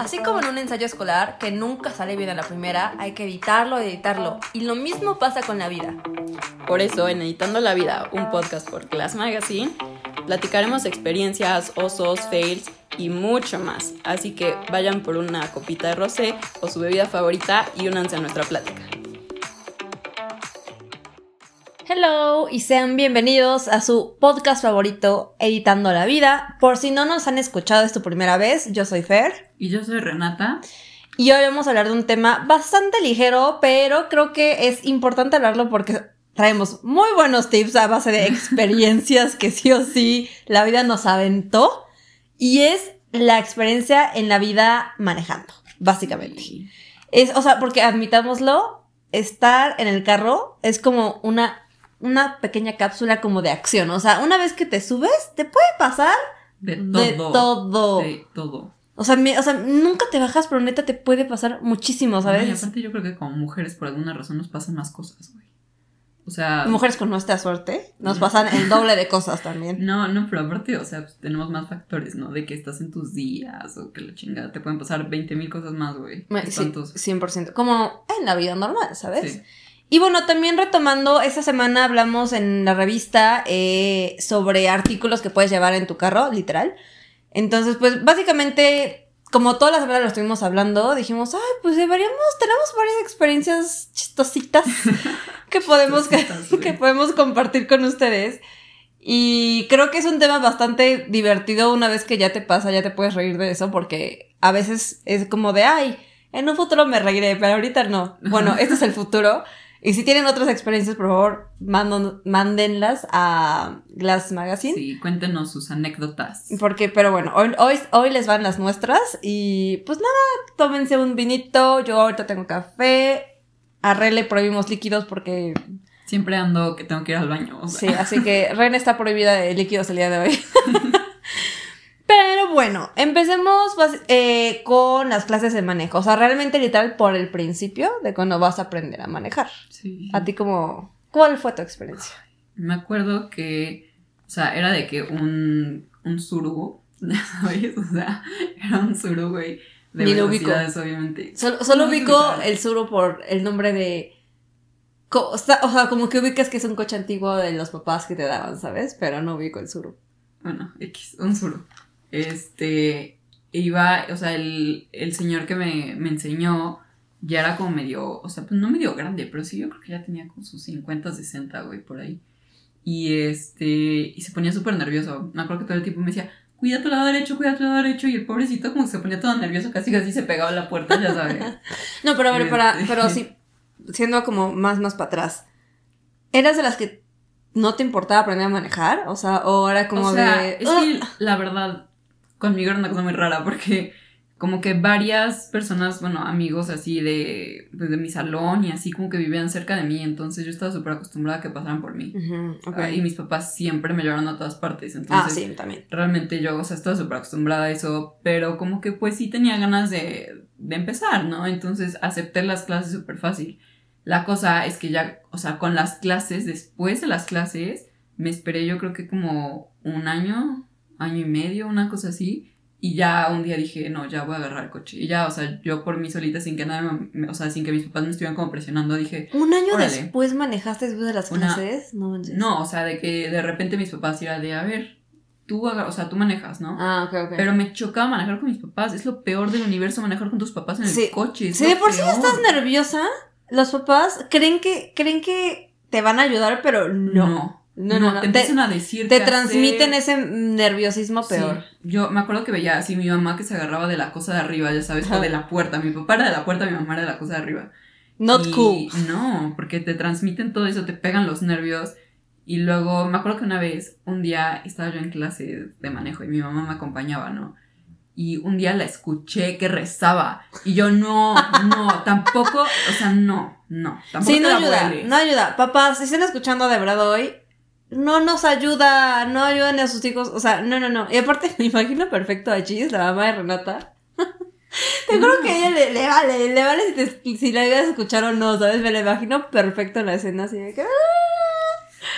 Así como en un ensayo escolar que nunca sale bien a la primera, hay que editarlo y editarlo. Y lo mismo pasa con la vida. Por eso, en Editando la Vida, un podcast por Class Magazine, platicaremos experiencias, osos, fails y mucho más. Así que vayan por una copita de rosé o su bebida favorita y únanse a nuestra plática. Hello y sean bienvenidos a su podcast favorito, Editando la Vida. Por si no nos han escuchado es tu primera vez, yo soy Fer. Y yo soy Renata. Y hoy vamos a hablar de un tema bastante ligero, pero creo que es importante hablarlo porque traemos muy buenos tips a base de experiencias que sí o sí la vida nos aventó. Y es la experiencia en la vida manejando, básicamente. Es, o sea, porque admitámoslo, estar en el carro es como una una pequeña cápsula como de acción. O sea, una vez que te subes, te puede pasar de todo. De todo. De todo. O sea, o sea, nunca te bajas, pero neta te puede pasar muchísimo, ¿sabes? y aparte yo creo que como mujeres por alguna razón nos pasan más cosas, güey. O sea... Mujeres con nuestra suerte nos pasan el doble de cosas también. No, no, pero aparte, o sea, pues, tenemos más factores, ¿no? De que estás en tus días o que la chingada, te pueden pasar 20 mil cosas más, güey. Sí, 100%. Como en la vida normal, ¿sabes? Sí. Y bueno, también retomando, esta semana hablamos en la revista eh, sobre artículos que puedes llevar en tu carro, literal. Entonces, pues básicamente, como todas las semanas lo estuvimos hablando, dijimos, ay, pues deberíamos, tenemos varias experiencias chistositas que podemos, que podemos compartir con ustedes. Y creo que es un tema bastante divertido una vez que ya te pasa, ya te puedes reír de eso, porque a veces es como de, ay, en un futuro me reiré, pero ahorita no. Bueno, este es el futuro. Y si tienen otras experiencias, por favor, mándenlas a Glass Magazine. Sí, cuéntenos sus anécdotas. Porque, pero bueno, hoy, hoy, hoy les van las nuestras y pues nada, tómense un vinito, yo ahorita tengo café, a Re le prohibimos líquidos porque... Siempre ando que tengo que ir al baño. Sí, así que Ren está prohibida de líquidos el día de hoy. Pero bueno, empecemos eh, con las clases de manejo. O sea, realmente literal por el principio de cuando vas a aprender a manejar. Sí. A ti como... ¿Cuál fue tu experiencia? Me acuerdo que, o sea, era de que un, un suru, ¿sabes? O sea, era un suru, güey. De Ni lo ubico. obviamente. Solo, ubico el suru por el nombre de... O sea, como que ubicas que es un coche antiguo de los papás que te daban, ¿sabes? Pero no ubico el suru. Bueno, X, un suru este, iba, o sea, el, el señor que me, me, enseñó ya era como medio, o sea, pues no medio grande, pero sí yo creo que ya tenía como sus 50, 60, güey, por ahí. Y este, y se ponía súper nervioso. Me acuerdo que todo el tiempo me decía, cuida tu lado derecho, cuida tu lado derecho. Y el pobrecito como se ponía todo nervioso, casi casi se pegaba a la puerta, ya sabes. no, pero a ver, para, este, pero sí, siendo como más, más para atrás. ¿Eras de las que no te importaba aprender a manejar? O sea, o era como o sea, de... Es que la verdad, conmigo era una cosa muy rara porque como que varias personas, bueno, amigos así de, pues, de mi salón y así como que vivían cerca de mí, entonces yo estaba súper acostumbrada a que pasaran por mí. y mis papás siempre me llevaron a todas partes, entonces... Ah, sí, también. Realmente yo, o sea, estaba súper acostumbrada a eso, pero como que pues sí tenía ganas de, de empezar, ¿no? Entonces acepté las clases súper fácil. La cosa es que ya, o sea, con las clases, después de las clases, me esperé yo creo que como un año, año y medio, una cosa así. Y ya un día dije, no, ya voy a agarrar el coche. Y ya, o sea, yo por mí solita, sin que nada, o sea, sin que mis papás me estuvieran como presionando, dije. ¿Un año después manejaste después de las clases? No, no, o sea, de que de repente mis papás iban de, a ver, tú, o sea, tú manejas, ¿no? Ah, ok, ok. Pero me chocaba manejar con mis papás. Es lo peor del universo manejar con tus papás en el coche. sí, de por sí estás nerviosa, los papás creen que, creen que te van a ayudar, pero no. No. No, no, no, te empiezan a decir. Te transmiten ese nerviosismo peor. Yo me acuerdo que veía así mi mamá que se agarraba de la cosa de arriba, ya sabes, o de la puerta. Mi papá era de la puerta, mi mamá era de la cosa de arriba. Not cool. No, porque te transmiten todo eso, te pegan los nervios. Y luego me acuerdo que una vez, un día estaba yo en clase de manejo y mi mamá me acompañaba, ¿no? Y un día la escuché que rezaba. Y yo, no, no, tampoco, o sea, no, no. Tampoco sí, no ayuda, no ayuda. Papás, si están escuchando de verdad hoy, no nos ayuda, no ayudan a sus hijos, o sea, no, no, no. Y aparte me imagino perfecto a Chis, la mamá de Renata. Te juro que a ella le, vale, le vale si, si la ibas a escuchar o no, ¿sabes? Me la imagino perfecto en la escena así de que... ¡ah!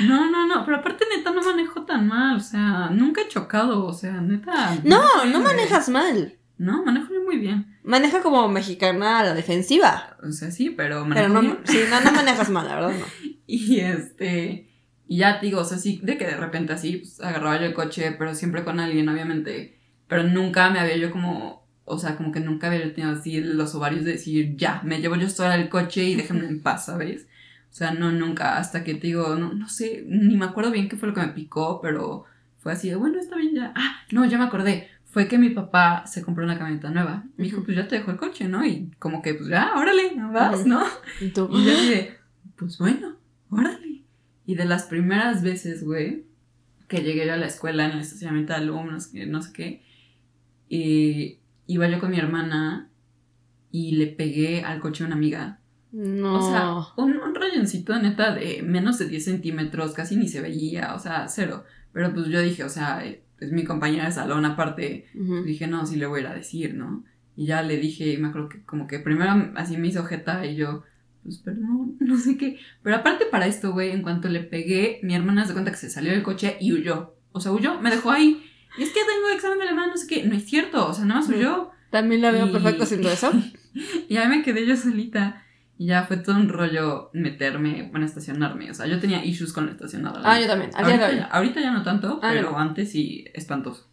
No, no, no, pero aparte neta no manejo tan mal, o sea, nunca he chocado, o sea, neta... No, no manejas mal. No, manejo muy bien. Maneja como mexicana a la defensiva. O sea, sí, pero Pero manejo no, bien. sí, no, no manejas mal, la verdad no. Y este, y ya te digo, o sea, sí, de que de repente así, pues agarraba yo el coche, pero siempre con alguien, obviamente. Pero nunca me había yo como, o sea, como que nunca había tenido así los ovarios de decir, ya, me llevo yo sola el coche y déjenme en paz, ¿sabes? O sea, no, nunca, hasta que te digo, no, no sé, ni me acuerdo bien qué fue lo que me picó, pero fue así de, bueno, está bien ya. Ah, no, ya me acordé. Fue que mi papá se compró una camioneta nueva. Me dijo, pues ya te dejo el coche, ¿no? Y como que, pues ya, órale, vas. ¿no? Y tú, Y yo dije, pues bueno, órale. Y de las primeras veces, güey, que llegué yo a la escuela en el estacionamiento de alumnos, que no sé qué, y iba yo con mi hermana y le pegué al coche a una amiga. no. O sea, un, un rayoncito neta de menos de 10 centímetros, casi ni se veía, o sea, cero. Pero pues yo dije, o sea, es mi compañera de salón aparte, Ujú. dije, no, sí le voy a ir a decir, ¿no? Y ya le dije, y me acuerdo que como que primero así me hizo jeta y yo, pues perdón, no sé qué. Pero aparte para esto, güey, en cuanto le pegué, mi hermana se cuenta que se salió del coche y huyó. O sea, huyó, me dejó ahí. Y es que tengo examen de alemán, no sé qué. No es cierto, o sea, nada más huyó. También la veo Y- perfecto haciendo eso. Y ya me quedé yo solita. Y ya fue todo un rollo meterme, bueno, estacionarme. O sea, yo tenía issues con la estacionada. Ah, yo también. Ahorita, ya, ahorita ya no tanto, Ah, pero no. antes sí, espantoso.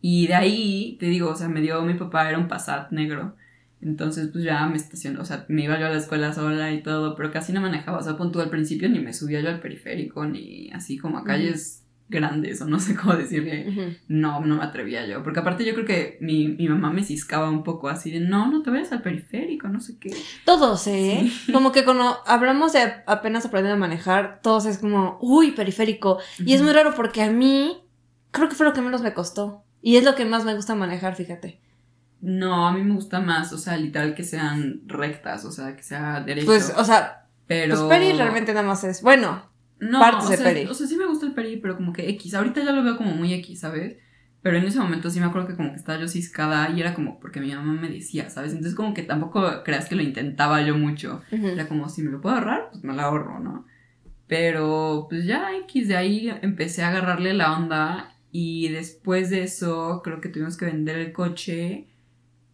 Y de ahí, te digo, o sea, me dio mi papá, era un Passat negro. Entonces, pues ya me estacionó, o sea, me iba yo a la escuela sola y todo, pero casi no manejaba. O sea, punto al principio ni me subía yo al periférico, ni así como a calles grandes, o no sé cómo decirle. No, no me atrevía yo. Porque aparte yo creo que mi, mi mamá me ciscaba un poco así de, no, no te vayas al periférico, no sé qué. Todos, ¿eh? Como que cuando hablamos de apenas aprendiendo a manejar, todos es como, uy, periférico. Y es muy raro porque a mí creo que fue lo que menos me costó. Y es lo que más me gusta manejar, fíjate. No, a mí me gusta más, o sea, literal que sean rectas, o sea, que sea derecho. Pues, o sea, pero... pues Peri realmente nada más es, bueno, no, partes o de sea, Peri. O sea, sí me gusta el peri, pero como que X. Ahorita ya lo veo como muy X, ¿sabes? Pero en ese momento sí me acuerdo que como que estaba yo ciscada y era como porque mi mamá me decía, ¿sabes? Entonces como que tampoco creas que lo intentaba yo mucho. ujú. Era como, si me lo puedo ahorrar, pues me lo ahorro, ¿no? Pero pues ya X, de ahí empecé a agarrarle la onda y después de eso creo que tuvimos que vender el coche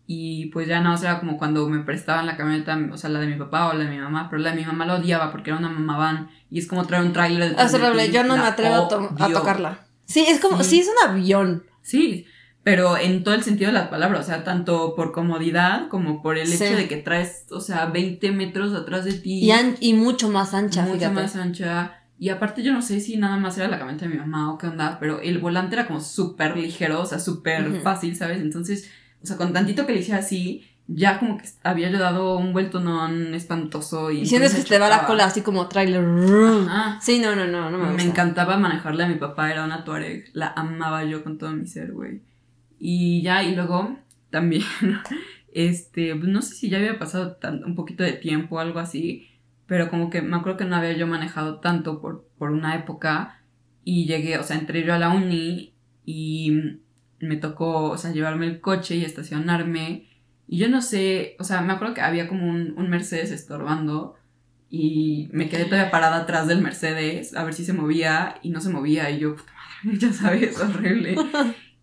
y pues ya no, o sea, era como cuando me prestaban la camioneta, o sea, la de mi papá o la de mi mamá, pero la de mi mamá la odiaba porque era una mamá van y es como traer un tráiler es de horrible, yo no me atrevo a, to- a odio. tocarla. Sí, es como, Sí. sí, es un avión. Sí, pero en todo el sentido de la palabra, o sea, tanto por comodidad como por el Sí. hecho de que traes, o sea, 20 metros atrás de ti. Y, an- y mucho más ancha, mucho fíjate. más ancha. Y aparte yo no sé si nada más era la camioneta de mi mamá o qué onda, pero el volante era como súper ligero, o sea, súper fácil, ¿sabes? Entonces, o sea, con tantito que le hiciera así, ya como que había yo dado un vuelto non espantoso. Y, Y sientes que te va la cola así como trailer. Ajá. Sí, no, no, no, no me Me, gusta. encantaba manejarle a mi papá, era una Tuareg, la amaba yo con todo mi ser, güey. Y ya, y luego también, este, pues, no sé si ya había pasado tan- un poquito de tiempo o algo así, pero como que me acuerdo que no había yo manejado tanto por, por una época y llegué, o sea, entré yo a la uni y me tocó, o sea, llevarme el coche y estacionarme. Y yo no sé, o sea, me acuerdo que había como un, un Mercedes estorbando y me quedé todavía parada atrás del Mercedes a ver si se movía y no se movía y yo, puta madre, ya sabes, horrible.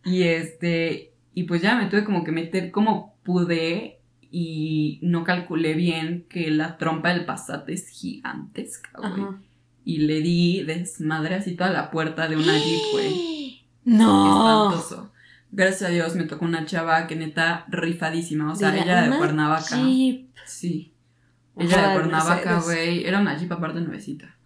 Y este, y pues ya me tuve como que meter como pude y no calculé bien que la trompa del Passat es gigantesca, güey. Y le di desmadre así toda la puerta de una Jeep, güey. No. Espantoso. Gracias a Dios me tocó una chava que neta rifadísima. O sea, Dile, ella era de "Una Cuernavaca. Jeep". Sí. Ella era de Cuernavaca, güey. Era una Jeep aparte nuevecita.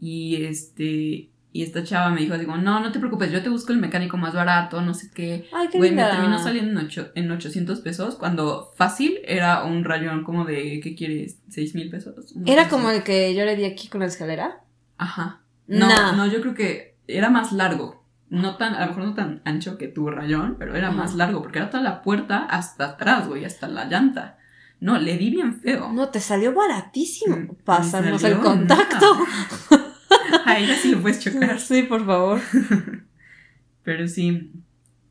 Y este. Y esta chava me dijo así como, no, no te preocupes, yo te busco el mecánico más barato, no sé qué. Ay, qué Güey, me terminó saliendo en, ocho- en 800 pesos, cuando fácil era un rayón como de, ¿qué quieres? ¿6 mil pesos? ¿Era como el que yo le di aquí con la escalera? Ajá. No, Nah. no, yo creo que era más largo. No tan, a lo mejor no tan ancho que tu rayón, pero era más largo, porque era toda la puerta hasta atrás, güey, hasta la llanta. No, le di bien feo. No, te salió baratísimo. Mm, Pásanos me el contacto. Ay, ya sí lo puedes chocar. sí, por favor. Pero sí.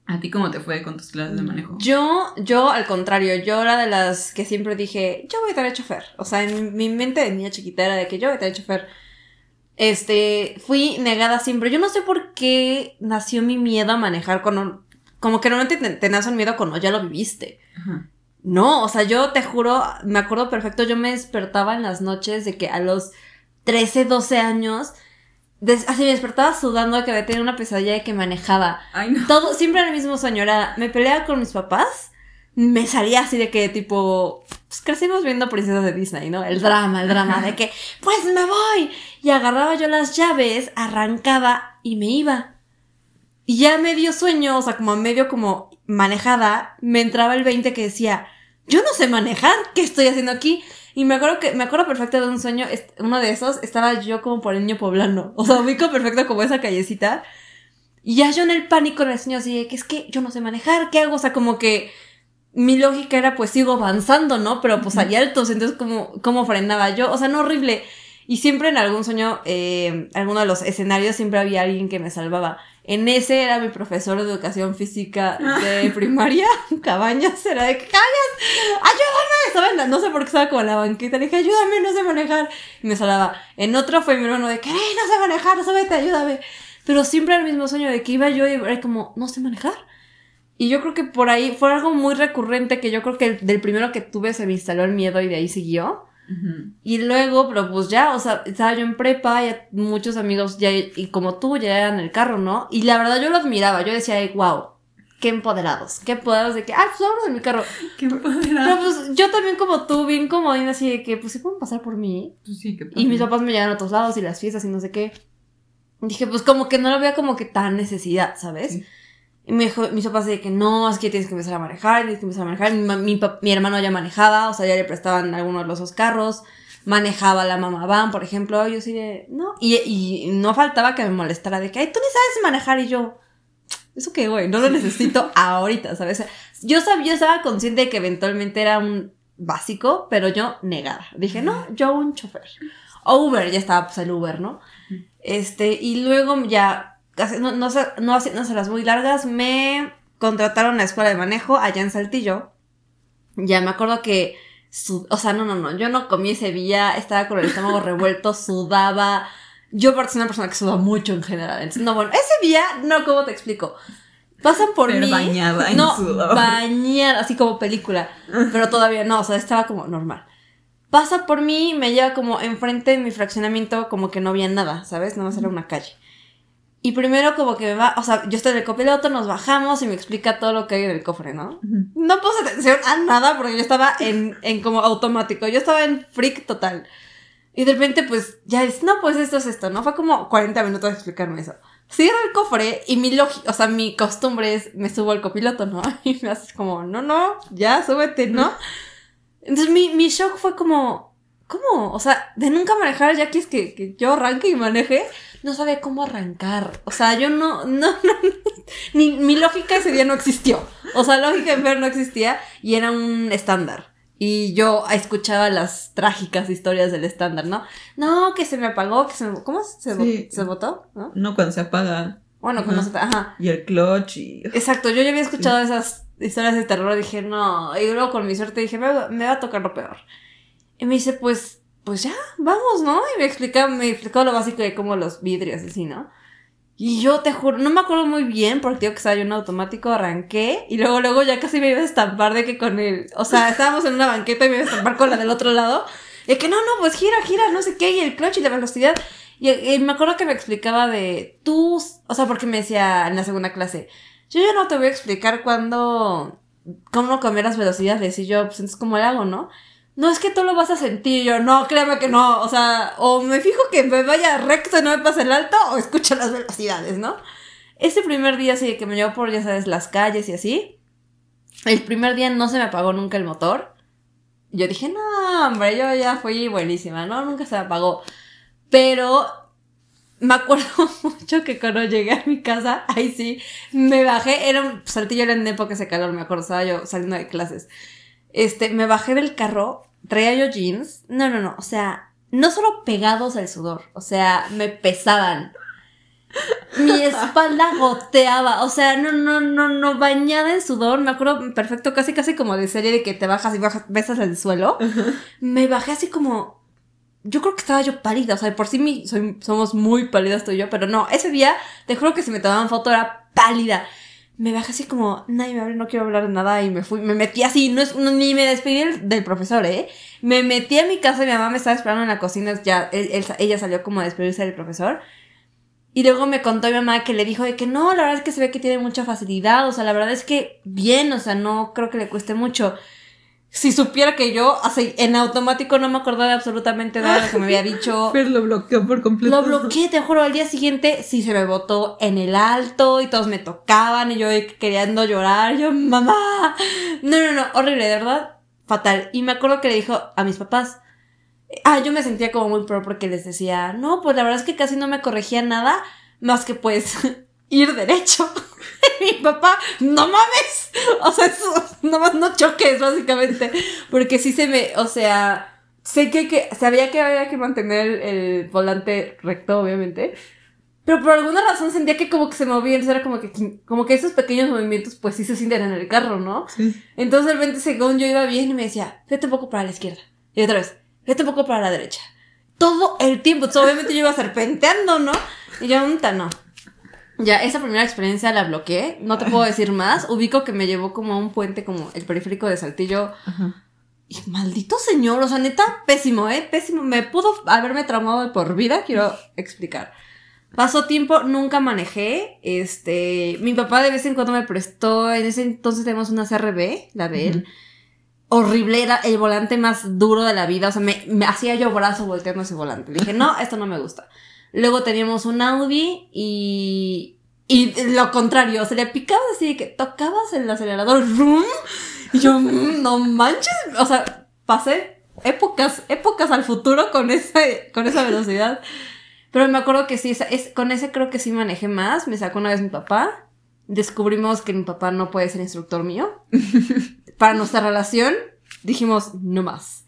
¿A ti cómo te fue con tus clases de manejo? Yo, yo al contrario, yo era de las que siempre dije, yo voy a tener chofer. O sea, en mi mente de niña chiquita era de que yo voy a tener chofer. Este, fui negada siempre. Yo no sé por qué nació mi miedo a manejar cuando como que normalmente te, te nace un miedo cuando ya lo viviste. No, o sea, yo te juro, me acuerdo perfecto, yo me despertaba en las noches de que a los 13, 12 años, así me despertaba sudando que había tenido una pesadilla de que manejaba. Ay, no. Todo, siempre era el mismo sueño, era, me peleaba con mis papás, me salía así de que tipo, pues crecimos viendo princesas de Disney, ¿no? El drama, el drama de que, pues me voy. Y agarraba yo las llaves, arrancaba y me iba. Y ya medio sueño, o sea, como medio como manejada, me entraba el 20 que decía, yo no sé manejar, ¿qué estoy haciendo aquí? Y me acuerdo que, me acuerdo perfecto de un sueño, uno de esos, estaba yo como por el niño poblano. O sea, ubico perfecto como esa callecita. Y ya yo en el pánico en el sueño así que es que yo no sé manejar, ¿qué hago? O sea, como que mi lógica era pues sigo avanzando, ¿no? Pero pues hay altos, entonces como, ¿cómo frenaba yo? O sea, no horrible. Y siempre en algún sueño, eh, alguno de los escenarios, siempre había alguien que me salvaba. En ese era mi profesor de educación física de primaria, Cabañas, era de Cabañas, ayúdame, ¿saben? No sé por qué estaba como en la banquita, le dije, ayúdame, no sé manejar. Y me salaba. En otro fue mi hermano de que, no sé manejar, súbete, ayúdame. Pero siempre era el mismo sueño de que iba yo y era como, no sé manejar. Y yo creo que por ahí fue algo muy recurrente que yo creo que del primero que tuve se me instaló el miedo y de ahí siguió. Y luego, pero pues ya, o sea, estaba yo en prepa y muchos amigos ya, y como tú, ya eran el carro, ¿no? Y la verdad yo lo admiraba, yo decía, wow, qué empoderados, qué empoderados de que, ah, pues vámonos en mi carro. Qué empoderados. Pero pues yo también como tú, bien como así de que, pues sí pueden pasar por mí. Pues sí, qué Y mis papás me llevan a otros lados y las fiestas y no sé qué. Dije, pues como que no lo veía como que tan necesidad, ¿sabes? Y me dijo, mis papás de que no, es que tienes que empezar a manejar, tienes que empezar a manejar. Mi, mi, hermano ya manejaba, o sea, ya le prestaban algunos de los dos carros. Manejaba la mamá van, por ejemplo. Yo sí de, no. Y, y no faltaba que me molestara de que, ay, tú ni sabes manejar. Y yo, eso qué, güey, no lo necesito ahorita, ¿sabes? Yo, sabía, yo estaba consciente de que eventualmente era un básico, pero yo negada. Dije, no, yo un chofer. Uber, ya estaba pues el Uber, ¿no? Este, y luego ya no, no, no haciéndose las muy largas, me contrataron a la escuela de manejo allá en Saltillo. Ya me acuerdo que, o sea, no, no, no, yo no comí ese día, estaba con el estómago revuelto, sudaba. Yo soy una persona que suda mucho en general. Entonces, no, bueno, ese día, no, ¿cómo te explico? Pasan por mí. bañada en no, bañada, así como película. Pero todavía no, o sea, estaba como normal. Pasa por mí, me lleva como enfrente de mi fraccionamiento, como que no había nada, ¿sabes? Nada más era una calle. Y primero como que me va, o sea, yo estoy en el copiloto, nos bajamos y me explica todo lo que hay en el cofre, ¿no? No puse atención a nada porque yo estaba en, en como automático, yo estaba en freak total. Y de repente pues ya es, no, pues esto es esto, ¿no? Fue como 40 minutos de explicarme eso. Cierro el cofre y mi lógica, o sea, mi costumbre es, me subo al copiloto, ¿no? Y me haces como, no, no, ya, súbete, ¿no? Entonces mi, mi shock fue como, ¿cómo? O sea, de nunca manejar, ya quieres que, que yo arranque y maneje no sabe cómo arrancar. O sea, yo no, no, no, ni, mi lógica ese día no existió. O sea, lógica en ver no existía y era un estándar. Y yo escuchaba las trágicas historias del estándar, ¿no? No, que se me apagó, que se me... ¿Cómo se, se botó? ¿No? no, cuando se apaga. Bueno, cuando se... Ajá. Y el clutch y... Exacto, yo ya había escuchado esas historias de terror, dije, no, y luego con mi suerte dije, me, me va a tocar lo peor. Y me dice, pues, pues ya, vamos, ¿no? Y me explicaba, me explicó lo básico de cómo los vidrios, así, ¿no? Y yo te juro, no me acuerdo muy bien, porque digo que estaba yo en automático, arranqué, y luego, luego ya casi me iba a estampar de que con él, o sea, estábamos en una banqueta y me iba a estampar con la del otro lado, y que no, no, pues gira, gira, no sé qué, y el clutch y la velocidad. Y, y, me acuerdo que me explicaba de tú, o sea, porque me decía en la segunda clase, yo ya no te voy a explicar cuándo, cómo cambiar las velocidades, y yo, pues entonces, ¿cómo le hago, no? No es que tú lo vas a sentir, yo, no, créeme que no, o sea, o me fijo que me vaya recto y no me pase el alto, o escucho las velocidades, ¿no? Ese primer día sí que me llevó por, ya sabes, las calles y así, el primer día no se me apagó nunca el motor, yo dije, no, hombre, yo ya fui buenísima, ¿no? Nunca se me apagó, pero me acuerdo mucho que cuando llegué a mi casa, ahí sí, me bajé, era un saltillo, era en época de calor, me acuerdo, estaba yo saliendo de clases. Este, me bajé del carro traía yo jeans. No, no, no. O sea, no solo pegados al sudor. O sea, me pesaban. Mi espalda goteaba. O sea, no, no, no, no, bañada en sudor. Me acuerdo perfecto, casi, casi como de serie de que te bajas y bajas, besas el suelo. Me bajé así como. Yo creo que estaba yo pálida. O sea, por sí mi, somos muy pálidas tú y yo. Pero no, ese día, te juro que si me tomaban foto era pálida. Me bajé así como, nadie me abre, no quiero hablar de nada y me fui, me metí así, no es, ni me despedí del, profesor, ¿eh? Me metí a mi casa y mi mamá me estaba esperando en la cocina, ya, ella salió como a despedirse del profesor. Y luego me contó mi mamá que le dijo de que no, la verdad es que se ve que tiene mucha facilidad, o sea, la verdad es que bien, o sea, no creo que le cueste mucho si supiera que yo así en automático no me acordaba de absolutamente nada de lo que me había dicho. Pero lo bloqueó por completo. Lo bloqueé, te juro, al día siguiente sí se me botó en el alto y todos me tocaban y yo queriendo llorar, yo, mamá. No, no, no, horrible, de verdad, fatal. Y me acuerdo que le dijo a mis papás, ah, yo me sentía como muy pro porque les decía, no, pues la verdad es que casi no me corregía nada, más que pues ir derecho. mi papá, no mames. O sea, eso, nomás no choques, básicamente. Porque sí se me, o sea, sé que, que sabía que había que mantener el volante recto, obviamente. Pero por alguna razón sentía que como que se movía, era como que, como que esos pequeños movimientos pues sí se sienten en el carro, ¿no? Sí. Entonces de repente según yo iba bien y me decía, vete un poco para la izquierda. Y otra vez, vete un poco para la derecha. Todo el tiempo, obviamente yo iba serpenteando, ¿no? Y yo, no. Ya, esa primera experiencia la bloqueé, no te puedo decir más. Ubico que me llevó como a un puente como el periférico de Saltillo. Y maldito señor, o sea, neta, pésimo, ¿eh? Pésimo. Me pudo haberme traumado de por vida, quiero explicar. Pasó tiempo, nunca manejé. Este, mi papá de vez en cuando me prestó, en ese entonces tenemos una CRB, la de él. Horrible, era el volante más duro de la vida. O sea, me, me hacía yo brazo volteando ese volante. Le dije, no, esto no me gusta. Luego teníamos un Audi y, y lo contrario, se le picaba así que tocabas el acelerador, y yo, mm, no manches, o sea, pasé épocas, épocas al futuro con esa, con esa velocidad. Pero me acuerdo que sí, es, con ese creo que sí manejé más, me sacó una vez mi papá, descubrimos que mi papá no puede ser instructor mío. Para nuestra relación, dijimos, no más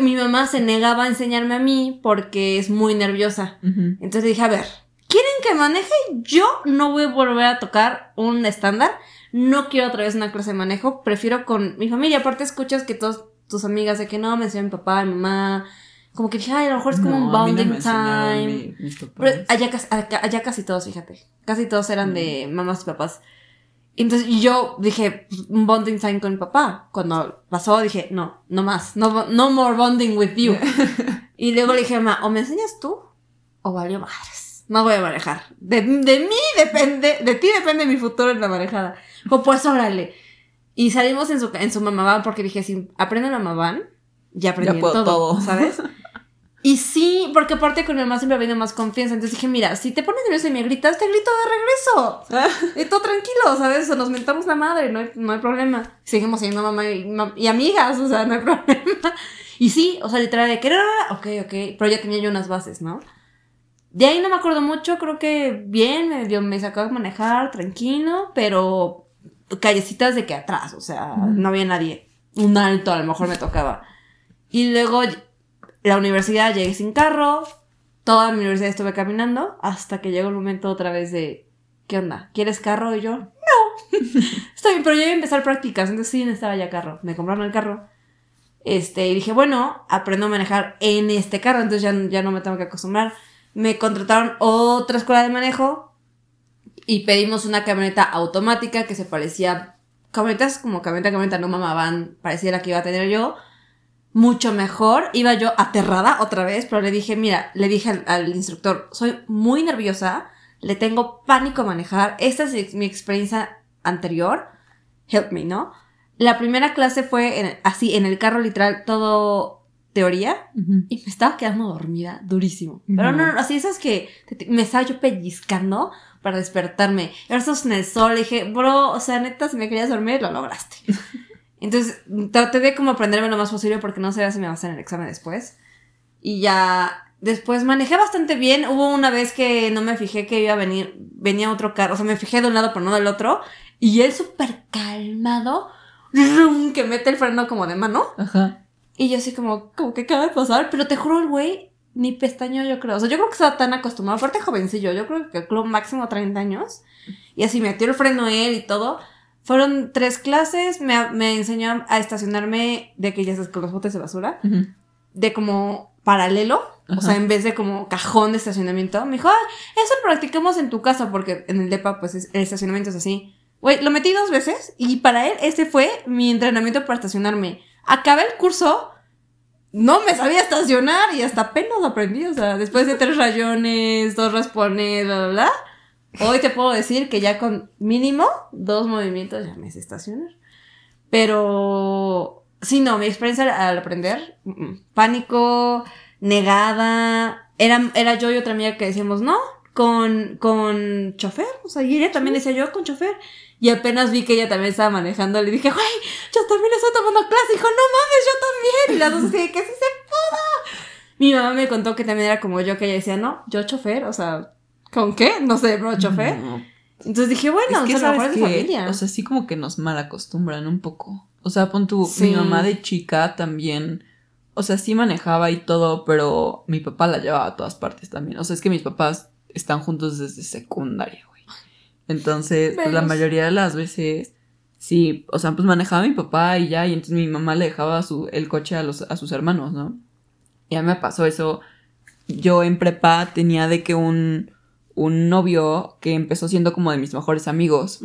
mi mamá se negaba a enseñarme a mí porque es muy nerviosa. Entonces dije, a ver, ¿quieren que maneje? Yo no voy a volver a tocar un estándar. No quiero otra vez una clase de manejo. Prefiero con mi familia. Aparte escuchas que todas tus amigas de que no, me enseñó mi papá, mi mamá. Como que dije, ay, a lo mejor es como un bonding time. allá, allá, casi todos, fíjate. Casi todos eran de mamás y papás. Entonces yo dije, bonding time con mi papá. Cuando pasó dije, no, no más, no, no more bonding with you. y luego le dije, mamá, o me enseñas tú o valió madres. No voy a manejar. De, de mí depende, de ti depende mi futuro en la manejada. O pues órale. Y salimos en su, en su mamá porque dije, si aprendo la mamá ya aprendí todo, todo, ¿sabes? Y sí, porque aparte con mi mamá siempre ha habido más confianza. Entonces dije, mira, si te pones nervioso y me gritas, te grito de regreso. y todo tranquilo, ¿sabes? O nos mentamos la madre, no hay, no hay problema. Seguimos siendo mamá y, amigas, o sea, no hay problema. Y sí, o sea, literal de que, ok, ok, pero ya tenía yo unas bases, ¿no? De ahí no me acuerdo mucho, creo que bien, me, dio, me sacó a manejar, tranquilo, pero callecitas de que atrás, o sea, no había nadie. Un alto a lo mejor me tocaba. Y luego la universidad llegué sin carro, toda mi universidad estuve caminando, hasta que llegó el momento otra vez de, ¿qué onda? ¿Quieres carro? Y yo, no. Está bien, pero yo iba a empezar prácticas, entonces sí necesitaba ya carro. Me compraron el carro. Este, y dije, bueno, aprendo a manejar en este carro, entonces ya, ya no me tengo que acostumbrar. Me contrataron otra escuela de manejo y pedimos una camioneta automática que se parecía, camionetas como camioneta, camioneta, no mamaban, pareciera que iba a tener yo mucho mejor. Iba yo aterrada otra vez, pero le dije, mira, le dije al, instructor, soy muy nerviosa, le tengo pánico a manejar, esta es mi experiencia anterior, help me, ¿no? La primera clase fue así, en el carro literal, todo teoría, y me estaba quedando dormida, durísimo. Pero no, no, así esas que me estaba yo pellizcando para despertarme. Estás en el sol, dije, bro, o sea, neta, si me querías dormir, lo lograste. Entonces, traté de como aprenderme lo más posible porque no sabía si me iba a hacer el examen después. Y ya después manejé bastante bien. Hubo una vez que no me fijé que iba a venir, venía otro carro, o sea, me fijé de un lado pero no del otro. Y él súper calmado, que mete el freno como de mano. Ajá. Y yo así como, como que acaba de pasar, pero te juro el güey ni pestaño yo creo. O sea, yo creo que estaba tan acostumbrado, aparte jovencillo, yo creo que club máximo 30 años. Y así metió el freno él y todo. Fueron tres clases, me, me enseñó a estacionarme de que ya con los botes de basura, de como paralelo, o sea, en vez de como cajón de estacionamiento. Me dijo, eso lo practicamos en tu casa, porque en el DEPA, pues el estacionamiento es así. Güey, lo metí dos veces y para él ese fue mi entrenamiento para estacionarme. Acabé el curso, no me sabía estacionar y hasta apenas lo aprendí. O sea, después de tres rayones, dos raspones, bla, bla, bla. Hoy te puedo decir que ya con mínimo dos movimientos ya me sé estacionar. Pero sí, no, mi experiencia al aprender, pánico, negada. Era, era yo y otra amiga que decíamos, no, con, con chofer. O sea, y ella también decía yo con chofer. Y apenas vi que ella también estaba manejando, le dije, güey, yo también estoy tomando clase. Y dijo, no mames, yo también. Y las dos así, que sí se pudo. Mi mamá me contó que también era como yo, que ella decía, no, yo chofer, o sea, ¿con qué? No sé, bro, chofer. Entonces dije, bueno, es que o sea, a lo mejor es de que, familia. O sea, sí como que nos mal acostumbran un poco. O sea, pon tu, mi Sí. mamá de chica también, o sea, sí manejaba y todo, pero mi papá la llevaba a todas partes también. O sea, es que mis papás están juntos desde secundaria, güey. Entonces, pues, la mayoría de las veces, sí, o sea, pues manejaba mi papá y ya, y entonces mi mamá le dejaba su, el coche a, los, a sus hermanos, ¿no? Ya me pasó eso. Yo en prepa tenía de que un, un novio que empezó siendo como de mis mejores amigos.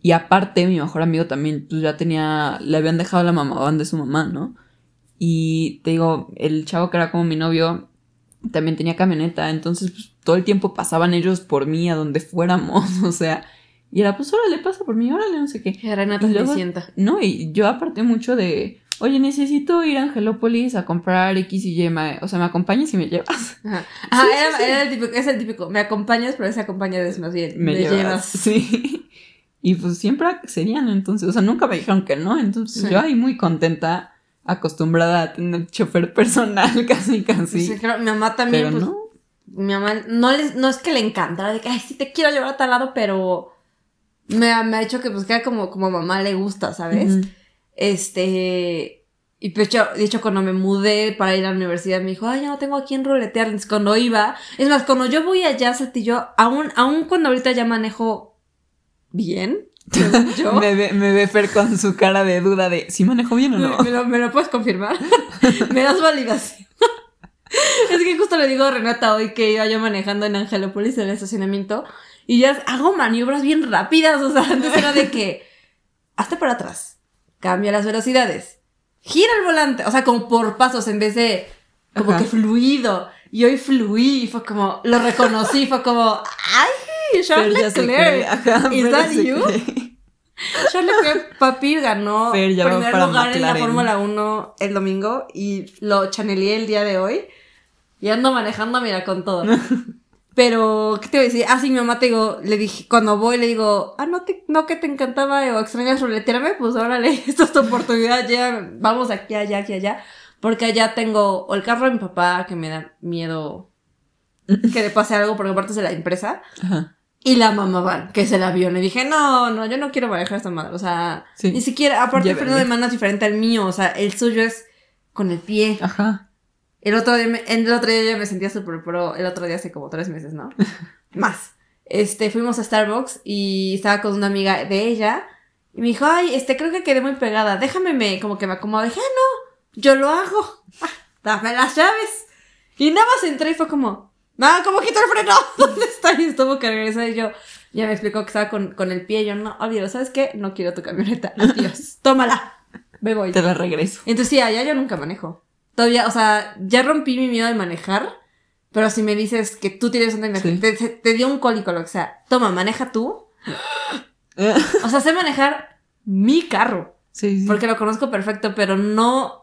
Y aparte, mi mejor amigo también, pues ya tenía, le habían dejado la mamá de su mamá, ¿no? Y te digo, el chavo que era como mi novio también tenía camioneta, entonces pues, todo el tiempo pasaban ellos por mí a donde fuéramos, o sea, y era pues órale, pasa por mí, órale, no sé qué. Renata luego- sienta. No, y yo aparte mucho de, oye, necesito ir a Angelópolis a comprar X y Y, o sea, ¿me acompañas y me llevas? Ajá. Ah, era, era el típico, es el típico. Me acompañas, pero ese acompañas es más bien. Me, llevas. Sí. Y pues siempre accedían, entonces, o sea, nunca me dijeron que no, entonces yo ahí muy contenta, acostumbrada a tener chofer personal, casi, casi. Sí, creo- mi mamá también, pero pues, no. mi mamá no les, no es que le encantara de que, ay, sí te quiero llevar a tal lado, pero me, ha- me ha dicho que pues que como, como mamá le gusta, ¿sabes? Ujú. Este, y pues yo, de hecho, cuando me mudé para ir a la universidad, me dijo, ay, ya no tengo a quién ruletear. Entonces, cuando iba, es más, cuando yo voy allá, Saltillo, aún, aún cuando ahorita ya manejo bien, yo. Me, ve, me ve Fer con su cara de duda de si manejo bien o no. ¿Me, lo, me lo puedes confirmar? ¿Me das validación? es que justo le digo a Renata hoy que iba yo manejando en Angelópolis en el estacionamiento y ya hago maniobras bien rápidas. O sea, antes era de que hazte para atrás, cambia las velocidades, gira el volante. O sea, como por pasos en vez de como Ajá. que fluido. Y hoy fluí y fue como, lo reconocí, fue como, ¡ay! Charles Leclerc. ajá, ¿Is that you? Charles Leclerc, papi, ganó Fer primer lugar en la McLaren. Fórmula 1 el domingo y lo chaneleé el día de hoy. Y ando manejando, mira, con todo. Pero, ¿qué te voy a decir? Ah, sí, mi mamá te digo, le dije, cuando voy, le digo, ah, no, te, no que te encantaba o extrañas ruletearme, pues órale, esta es tu oportunidad, ya, vamos aquí, allá, aquí, allá. Porque allá tengo o el carro de mi papá, que me da miedo que le pase algo, porque aparte es de la empresa. Ajá. Y la mamá van, que es el avión. Y dije, no, no, yo no quiero manejar esta madre. O sea, Sí. ni siquiera, aparte el freno de mano es diferente al mío. O sea, el suyo es con el pie. Ajá. El otro día, me- el otro día yo me sentía súper pro. El otro día hace como tres meses, ¿no? Más. Este, fuimos a Starbucks y estaba con una amiga de ella. Y me dijo, ay, este, creo que quedé muy pegada. Déjame, me, como que me acomodo. Dije, ah, no, yo lo hago. Ah, dame las llaves. Y nada más entré y fue como, no, ¿cómo quito el freno? ¿Dónde está? Y estuvo que regresar y yo, ya me explicó que estaba con, con el pie. Y yo, no, olvídalo, ¿sabes qué? No quiero tu camioneta. Adiós. Tómala. Me voy. Te la regreso. Entonces sí, allá yo nunca manejo. Todavía, o sea, ya rompí mi miedo de manejar, pero si me dices que tú tienes una Sí. te, dio un cólico, lo que sea, toma, maneja tú. O sea, sé manejar mi carro, Sí, sí. porque lo conozco perfecto, pero no,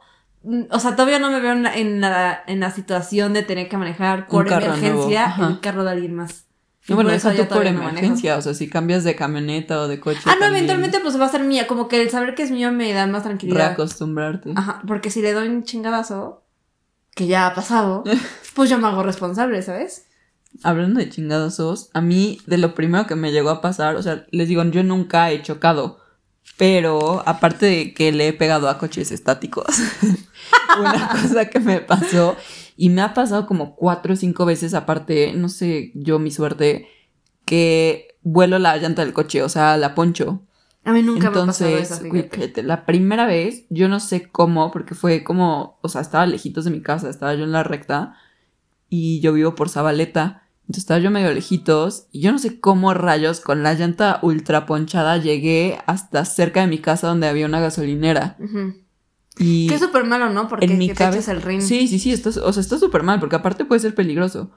o sea, todavía no me veo en la, en la, en la situación de tener que manejar por emergencia el carro de alguien más. No, bueno, eso tú por no emergencia, o sea, si cambias de camioneta o de coche. Ah, no, también eventualmente pues va a ser mía, como que el saber que es mío me da más tranquilidad. Reacostumbrarte. Ajá, porque si le doy un chingadazo, que ya ha pasado, pues yo me hago responsable, ¿sabes? Hablando de chingadazos, a mí de lo primero que me llegó a pasar, o sea, les digo, yo nunca he chocado, pero aparte de que le he pegado a coches estáticos, una cosa que me pasó, y me ha pasado como cuatro o cinco veces, aparte, no sé, yo mi suerte, que vuelo la llanta del coche, o sea, la poncho. A mí nunca me ha pasado Entonces, eso, fíjate. fíjate, la primera vez, yo no sé cómo, porque fue como, o sea, estaba lejitos de mi casa, estaba yo en la recta y yo vivo por Zabaleta Entonces estaba yo medio lejitos y yo no sé cómo rayos con la llanta ultra ponchada llegué hasta cerca de mi casa donde había una gasolinera. Y Que es súper malo, ¿no? Porque en mi que te cabeza echas el rin. Sí, sí, sí, está, o sea, está súper mal porque aparte puede ser peligroso.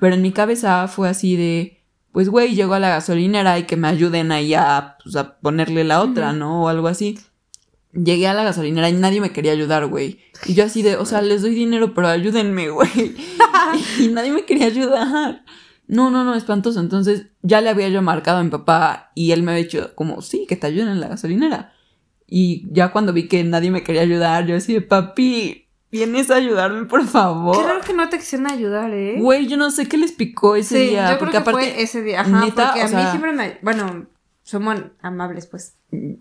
Pero en mi cabeza fue así de, pues güey, llego a la gasolinera y que me ayuden ahí a, pues, a ponerle la otra. ¿no? O algo así. Llegué a la gasolinera y nadie me quería ayudar, güey. Y yo así de, o sea, les doy dinero, pero ayúdenme, güey. y nadie me quería ayudar. No, no, no, espantoso. Entonces ya le había yo marcado a mi papá y él me había dicho como, sí, que te ayuden en la gasolinera. Y ya cuando vi que nadie me quería ayudar, yo así de, papi, ¿vienes a ayudarme, por favor? Qué raro que no te quisieron ayudar, ¿eh? Güey, yo no sé qué les picó ese sí, día. yo creo porque que aparte, fue ese día. Ajá, neta, porque a mí siempre me... Bueno, somos amables, pues.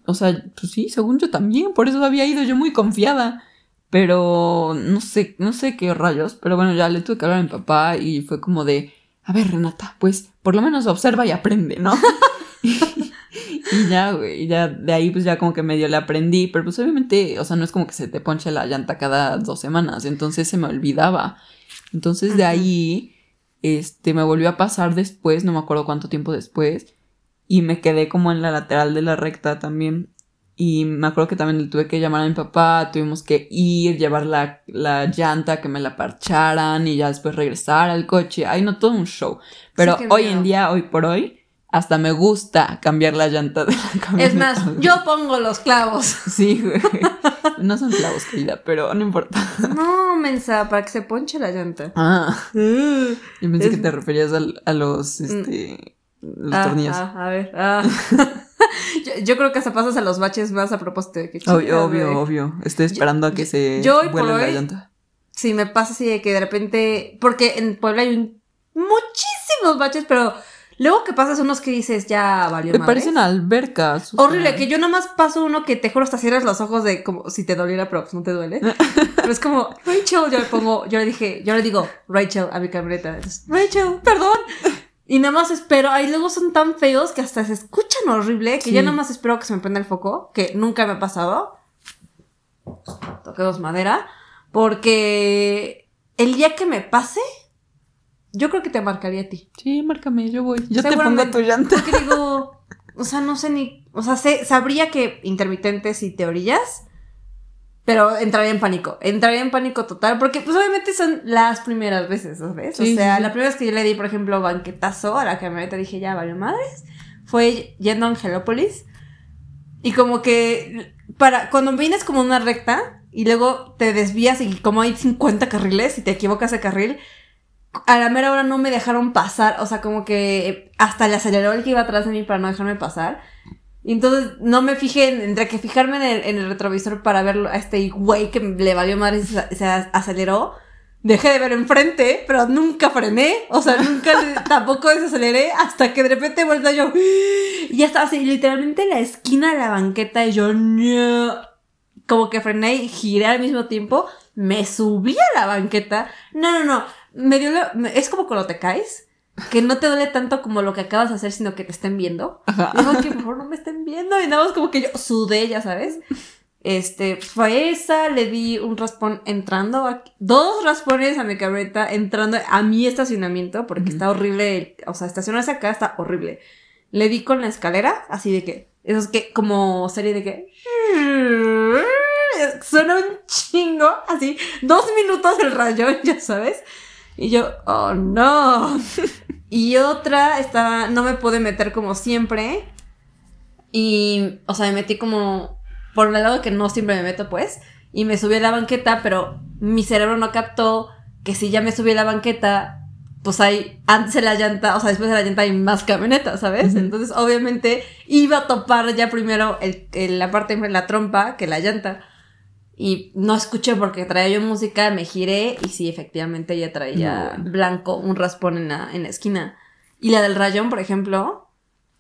o sea, pues sí, según yo también, por eso había ido yo muy confiada. Pero no sé, no sé qué rayos. Pero bueno, ya le tuve que hablar a mi papá y fue como de, a ver, Renata, pues por lo menos observa y aprende, ¿no? y ya, güey, ya de ahí pues ya como que medio le aprendí, pero pues obviamente, o sea, no es como que se te ponche la llanta cada dos semanas, entonces se me olvidaba. Entonces de ahí, este, me volvió a pasar después, no me acuerdo cuánto tiempo después, y me quedé como en la lateral de la recta también. Y me acuerdo que también le tuve que llamar a mi papá, tuvimos que ir, llevar la, la llanta, que me la parcharan y ya después regresar al coche. Ay, no, todo un show. Pero hoy miedo. en día, hoy por hoy, hasta me gusta cambiar la llanta de la camioneta. Es más, yo pongo los clavos. Sí, güey. No son clavos, querida, pero no importa. No, mensa, para que se ponche la llanta. Ah, yo pensé Es- que te referías al- a, los, este, los Ah, tornillos. ah, a ver, ah. yo, yo creo que hasta pasas a los baches más a propósito de que Obvio, chingada, obvio, güey. obvio. Estoy esperando a que se yo hoy por la hoy- llanta. Sí, me pasa así de que de repente, porque en Puebla hay un- muchísimos baches, pero luego que pasas unos que dices, ya valió Me madre. parecen albercas. o Horrible, que yo nomás paso uno que te juro hasta cierras los ojos de como si te doliera, pero pues no te duele. pero es como, Rachel, yo le pongo, yo le dije, yo le digo, Rachel a mi camioneta. Rachel, perdón. Y nada más espero, ahí luego son tan feos que hasta se escuchan horrible, que Sí. ya nada más espero que se me prenda el foco, que nunca me ha pasado. Toquemos madera. Porque el día que me pase, yo creo que te marcaría a ti. Sí, márcame, yo voy. Yo te pongo tu llanta. Porque digo, o sea, no sé ni, o sea, sé- sabría que intermitente si te orillas, pero entraría en pánico, entraría en pánico total, porque pues obviamente son las primeras veces, ¿sabes? Sí, o sea, sí. la primera vez que yo le di, por ejemplo, banquetazo a la camioneta, dije, ya, valió madres, fue yendo a Angelópolis, y como que, para, cuando vienes como una recta, y luego te desvías y como hay 50 carriles y te equivocas de carril, a la mera hora no me dejaron pasar, o sea, como que hasta le aceleró el que iba atrás de mí para no dejarme pasar. Y entonces no me fijé, en- entre que fijarme en el, en el retrovisor para verlo a este güey que le valió madre y se, se aceleró. Dejé de ver enfrente, pero nunca frené, o sea, nunca tampoco desaceleré hasta que de repente vuelta yo y ya estaba así, literalmente en la esquina de la banqueta y yo no. Como que frené y giré al mismo tiempo, me subí a la banqueta. No, no, no, me dio la- es como cuando te caes, que no te duele tanto como lo que acabas de hacer, sino que te estén viendo. Ajá. Digo que por favor no me estén viendo. Y nada más como que yo sudé, ya sabes. Este, fue esa, le di un raspón entrando, aquí- dos raspones a mi camioneta entrando a mi estacionamiento, porque está horrible, o sea, estacionarse acá está horrible. Le di con la escalera, así de que, eso es que, como serie de que, suena un chingo, así, dos minutos el rayón, ya sabes. Y yo, oh no. Y otra estaba, no me pude meter como siempre. Y, o sea, me metí como por el lado que no siempre me meto, pues. Y me subí a la banqueta, pero mi cerebro no captó que si ya me subí a la banqueta, pues hay antes de la llanta, o sea, después de la llanta hay más camionetas, ¿sabes? Entonces, obviamente, iba a topar ya primero el, el- la parte de la trompa que la llanta. Y no escuché porque traía yo música, me giré y sí, efectivamente ya traía No. blanco un raspón en la, en la esquina. Y la del rayón, por ejemplo,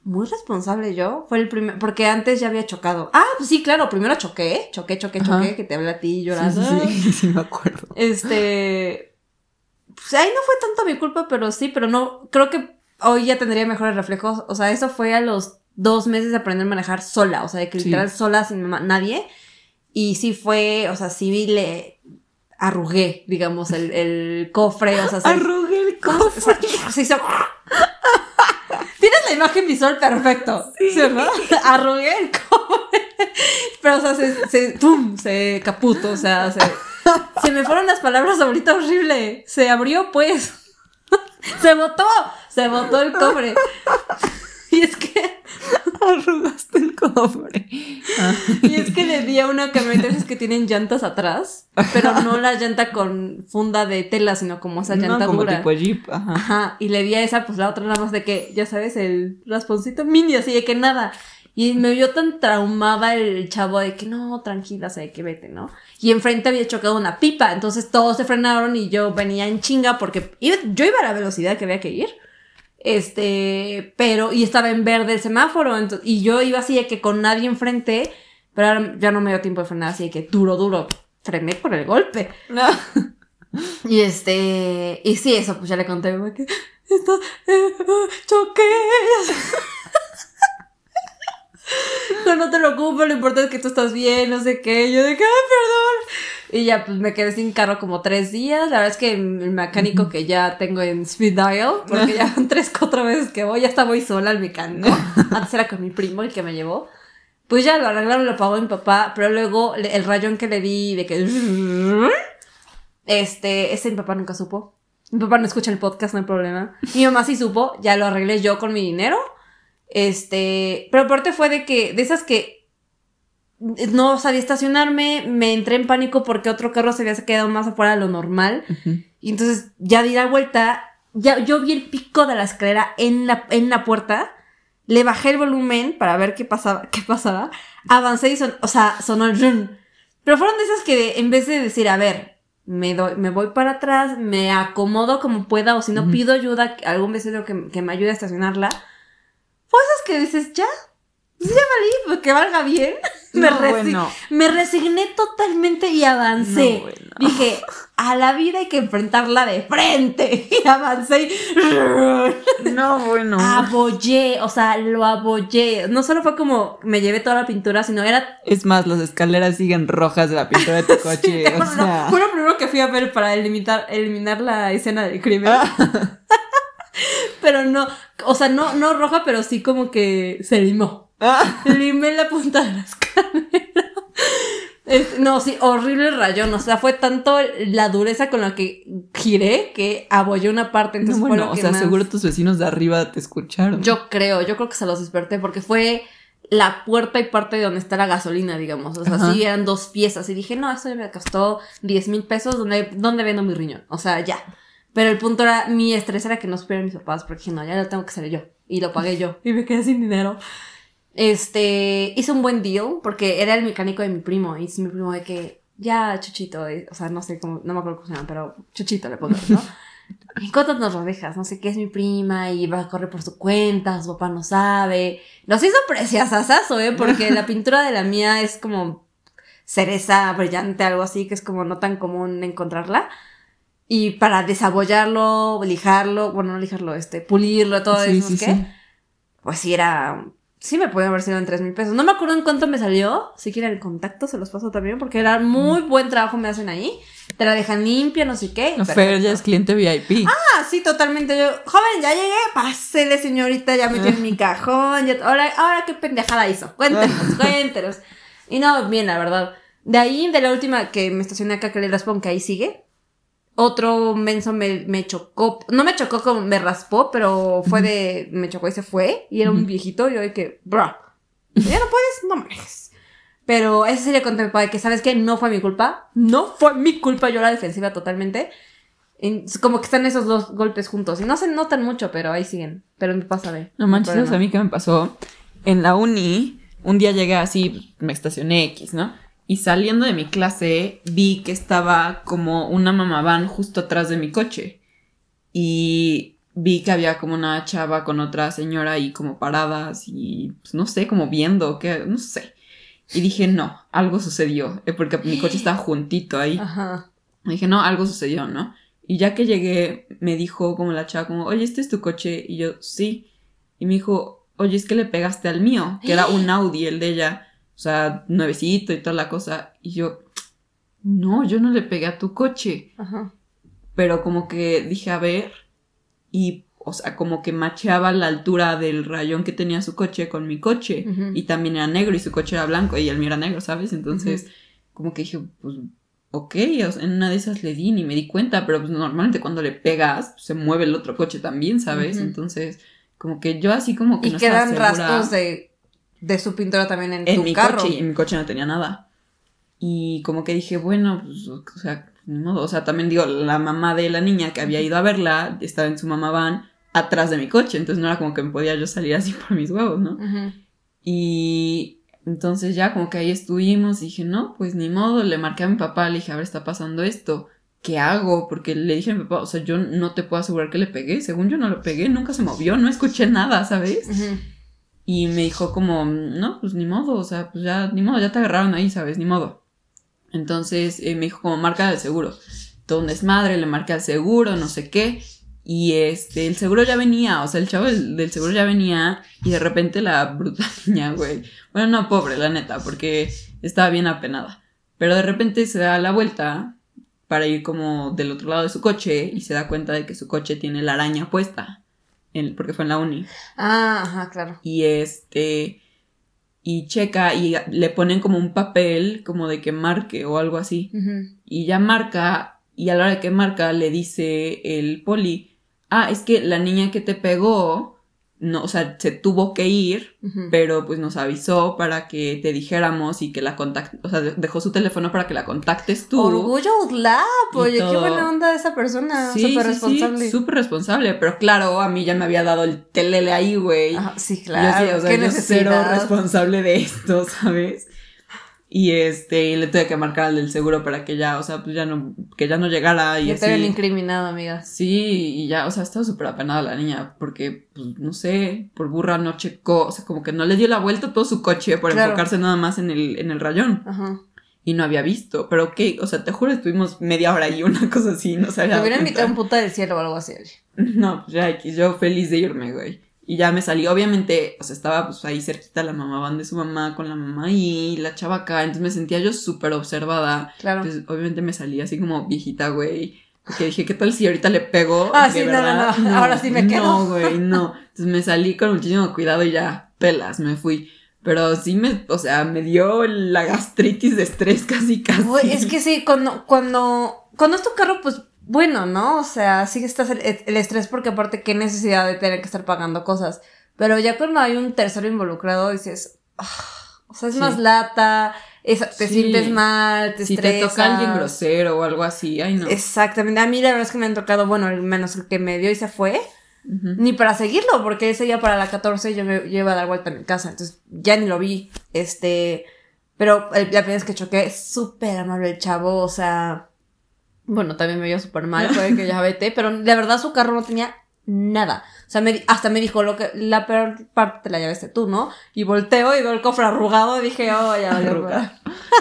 muy responsable yo. Fue el primer, porque antes ya había chocado. Ah, pues sí, claro, primero choqué, choqué, choqué, Ajá. choqué, que te habla a ti Sí, llorando. sí, sí, sí, me acuerdo. Este. Pues ahí no fue tanto mi culpa, pero sí, pero no. Creo que hoy ya tendría mejores reflejos. O sea, eso fue a los dos meses de aprender a manejar sola. O sea, de que Sí. literal sola, sin nadie. Y sí fue, o sea, sí le arrugué, digamos, el, el cofre. O sea, Arrugué el ¿Cómo se, se hizo? Tienes la imagen visual perfecto. Sí. Arrugué el cobre. Pero, o sea, se, se, ¡pum! se caputo, o sea, se, se me fueron las palabras ahorita horrible. Se abrió, pues. Se botó. Se botó el cobre. Y es que. Arrugaste el cobre. Y es que le di a una camioneta esas que tienen llantas atrás, pero no la llanta con funda de tela, sino como esa llanta no, como dura. tipo Jeep. Ajá. Ajá. Y le di a esa, pues la otra nada más de que, ya sabes, el rasponcito mini, así de que nada. Y me vio tan traumada el chavo de que no, tranquila, sé que vete, ¿no? Y enfrente había chocado una pipa, entonces todos se frenaron y yo venía en chinga porque iba- yo iba a la velocidad que había que ir. Este, pero, y estaba en verde el semáforo, ento- y yo iba así de que con nadie enfrente, pero ahora ya no me dio tiempo de frenar, así de que duro, duro, frené por el golpe. No. Y este, y sí, eso, pues ya le conté que esto, eh, choqué. No, no te preocupes, lo importante es que tú estás bien, no sé qué. Yo de que, ay, perdón. Y ya, pues me quedé sin carro como tres días. La verdad es que el mecánico que ya tengo en Speed Dial, porque ya van tres, cuatro veces que voy, ya hasta voy sola al mecánico. Antes era con mi primo el que me llevó. Pues ya lo arreglaron, lo pagó mi papá, pero luego el rayón que le di de que... Este, ese mi papá nunca supo. Mi papá no escucha el podcast, no hay problema. Mi mamá sí supo, ya lo arreglé yo con mi dinero. Este, pero aparte fue de que, de esas que no sabía estacionarme, me entré en pánico porque otro carro se había quedado más afuera de lo normal. Y entonces ya di la vuelta, ya yo vi el pico de la escalera en la, en la puerta, le bajé el volumen para ver qué pasaba, qué pasaba, avancé y son, o sea, sonó el run. Pero fueron de esas que en vez de decir, a ver, me, doy, me voy para atrás, me acomodo como pueda, o si no pido ayuda algún vecino que, que me ayude a estacionarla, fue esas que dices, ya, pues ya valí, pues que valga bien. me, No, resi- bueno. me resigné totalmente y avancé. No, bueno. Dije, a la vida hay que enfrentarla de frente. Y avancé y No, bueno. abollé, o sea, lo abollé. No solo fue como me llevé toda la pintura, sino era Es más, las escaleras siguen rojas de la pintura de tu coche. O no, sea. fue lo primero que fui a ver para eliminar, eliminar la escena del crimen. Ah. pero no, o sea, no, no roja, pero sí como que se limó. Ah. Limé la punta de la escalera. No, sí, horrible rayón. O sea, fue tanto la dureza con la que giré que abollé una parte. No, Entonces fue bueno, lo o que sea, más- seguro tus vecinos de arriba te escucharon. Yo creo, yo creo que se los desperté porque fue la puerta y parte de donde está la gasolina, digamos. O sea, Ajá. sí eran dos piezas. Y dije, no, esto ya me costó 10 mil pesos. ¿Dónde, ¿Dónde vendo mi riñón? O sea, ya. Pero el punto era, mi estrés era que no supieran mis papás, porque dije, no, ya lo tengo que hacer yo. Y lo pagué yo. Y me quedé sin dinero. Este, hice un buen deal, porque era el mecánico de mi primo. Y es mi primo de que, ya, Chuchito, o sea, no sé cómo, no me acuerdo cómo se llama, pero Chuchito le pongo, ¿no? ¿En cuánto nos lo dejas? No sé qué es mi prima y va a correr por su cuenta, su papá no sabe. Los hizo preciosasazo, ¿eh? Porque la pintura de la mía es como cereza brillante, algo así, que es como no tan común encontrarla. Y para desabollarlo, lijarlo, bueno, no lijarlo, este, pulirlo, todo Sí, eso, sí, ¿qué? sí. Pues sí era... Sí me puede haber sido en tres mil pesos. No me acuerdo en cuánto me salió. Si quieren el contacto, se los paso también, porque era muy buen trabajo me hacen ahí. Te la dejan limpia, no sé qué. No, Fer ya es cliente VIP. Ah, sí, totalmente. Yo, joven, ya llegué, pásele, señorita, ya metí en mi cajón. ya- ahora, ahora, qué pendejada hizo. Cuéntenos, cuéntenos. Y no, bien, la verdad. De ahí, de la última que me estacioné acá, que le raspón, que ahí sigue. Otro menso me, me chocó. No me chocó como me raspó, pero fue de. Me chocó y se fue. Y era un viejito. Y yo de que, bro, ya no puedes, no manejes. Pero ese sí le conté a mi papá de que, ¿sabes qué? No fue mi culpa. No fue mi culpa. Yo la defensiva totalmente. En- como que están esos dos golpes juntos. Y no se notan mucho, pero ahí siguen. Pero mi papá sabe. No manches, hay ¿sabes a mí qué me pasó? En la uni, un día llegué así, me estacioné X, ¿no? Y saliendo de mi clase, vi que estaba como una mamaván justo atrás de mi coche. Y vi que había como una chava con otra señora ahí como paradas y pues, no sé, como viendo, que no sé. Y dije, no, algo sucedió, eh, porque mi coche estaba juntito ahí. Ajá. Dije, no, algo sucedió, ¿no? Y ya que llegué, me dijo como la chava, como, oye, ¿este es tu coche? Y yo, sí. Y me dijo, oye, es que le pegaste al mío, que era un Audi, el de ella, o sea, nuevecito y toda la cosa. Y yo, no, yo no le pegué a tu coche. Ajá. Pero como que dije, a ver, y, o sea, como que macheaba la altura del rayón que tenía su coche con mi coche. Y también era negro y su coche era blanco y el mío era negro, ¿sabes? Entonces, como que dije, pues, ok, o sea, en una de esas le di ni me di cuenta, pero pues normalmente cuando le pegas, pues, se mueve el otro coche también, ¿sabes? Entonces, como que yo así como que Y no quedan rastros de, de su pintura también en, en tu mi carro. coche en mi coche no tenía nada. Y como que dije, bueno, pues, o sea, ni modo. O sea, también digo, la mamá de la niña que había ido a verla estaba en su mamá van atrás de mi coche, entonces no era como que me podía yo salir así por mis huevos, ¿no? Y entonces ya como que ahí estuvimos y dije, no, pues ni modo, le marqué a mi papá, le dije, a ver, está pasando esto, ¿qué hago? Porque le dije a mi papá, o sea, yo no te puedo asegurar que le pegué, según yo no lo pegué, nunca se movió, no escuché nada, ¿sabes? Ujú. Y me dijo como, no, pues ni modo, o sea, pues ya, ni modo, ya te agarraron ahí, ¿sabes? Ni modo. Entonces eh, me dijo como, marca el seguro. Todo un desmadre, le marqué al seguro, no sé qué. Y este, el seguro ya venía, o sea, el chavo del, del seguro ya venía y de repente la bruta niña, güey. Bueno, no, pobre, la neta, porque estaba bien apenada. Pero de repente se da la vuelta para ir como del otro lado de su coche y se da cuenta de que su coche tiene la araña puesta. En- porque fue en la uni. Ah, ajá, claro. y este y checa y le ponen como un papel como de que marque o algo así. Y ya marca y a la hora de que marca le dice el poli ah es que la niña que te pegó no o sea se tuvo que ir pero pues nos avisó para que te dijéramos y que la contact o sea de- dejó su teléfono para que la contactes tú Orgullo UDLAP, Y oye, qué buena onda esa persona, Sí, súper sí, responsable. sí, súper responsable, pero claro, a mí ya me había dado el telele ahí, güey. Ajá, sí, Yo claro. sí, o sea, qué yo cero responsable de esto, ¿sabes? Y este, y le tuve que marcar al del seguro para que ya, o sea, pues ya no, que ya no llegara y Ya así. incriminado, amigas. Sí, y ya, o sea, estaba súper apenada la niña, porque, pues, no sé, por burra no checó, o sea, como que no le dio la vuelta a todo su coche por Claro. enfocarse nada más en el, en el rayón. Ajá. Y no había visto, pero ok, o sea, te juro, estuvimos media hora ahí, una cosa así, no se había Te hubiera invitado un puta del cielo o algo así. No, pues ya yo feliz de irme, güey. Y ya me salí, obviamente, o sea, estaba pues ahí cerquita la mamá van de su mamá con la mamá y la chava acá, entonces me sentía yo súper observada. Claro. Entonces, obviamente me salí así como viejita, güey. Porque dije, ¿qué tal si ahorita le pego? Ah, sí, no, no, ahora sí me quedo. No, güey, no. Entonces me salí con muchísimo cuidado y ya, pelas, me fui. Pero sí me, o sea, me dio la gastritis de estrés casi, casi. Güey, es que sí, cuando, cuando, cuando es tu carro, pues bueno, ¿no? O sea, sí que estás el, el estrés porque aparte qué necesidad de tener que estar pagando cosas. Pero ya cuando hay un tercero involucrado dices, "Ah", o sea, es Sí. más lata, es- te Sí. sientes mal, te si te estresas. toca alguien grosero o algo así, ay no. Exactamente. A mí la verdad es que me han tocado, bueno, al menos el que me dio y se fue, ni para seguirlo, porque ese día para la 14 yo me yo iba a dar vuelta en mi casa, entonces ya ni lo vi. Este, pero el- la primera vez que choqué, súper amable el chavo, o sea, bueno, también me vio súper mal, fue que ya vete, pero de verdad su carro no tenía nada. O sea, me hasta me dijo, lo que, la peor parte la llevaste tú, ¿no? Y volteo y veo el cofre arrugado y dije, oh, ya, Arrugado.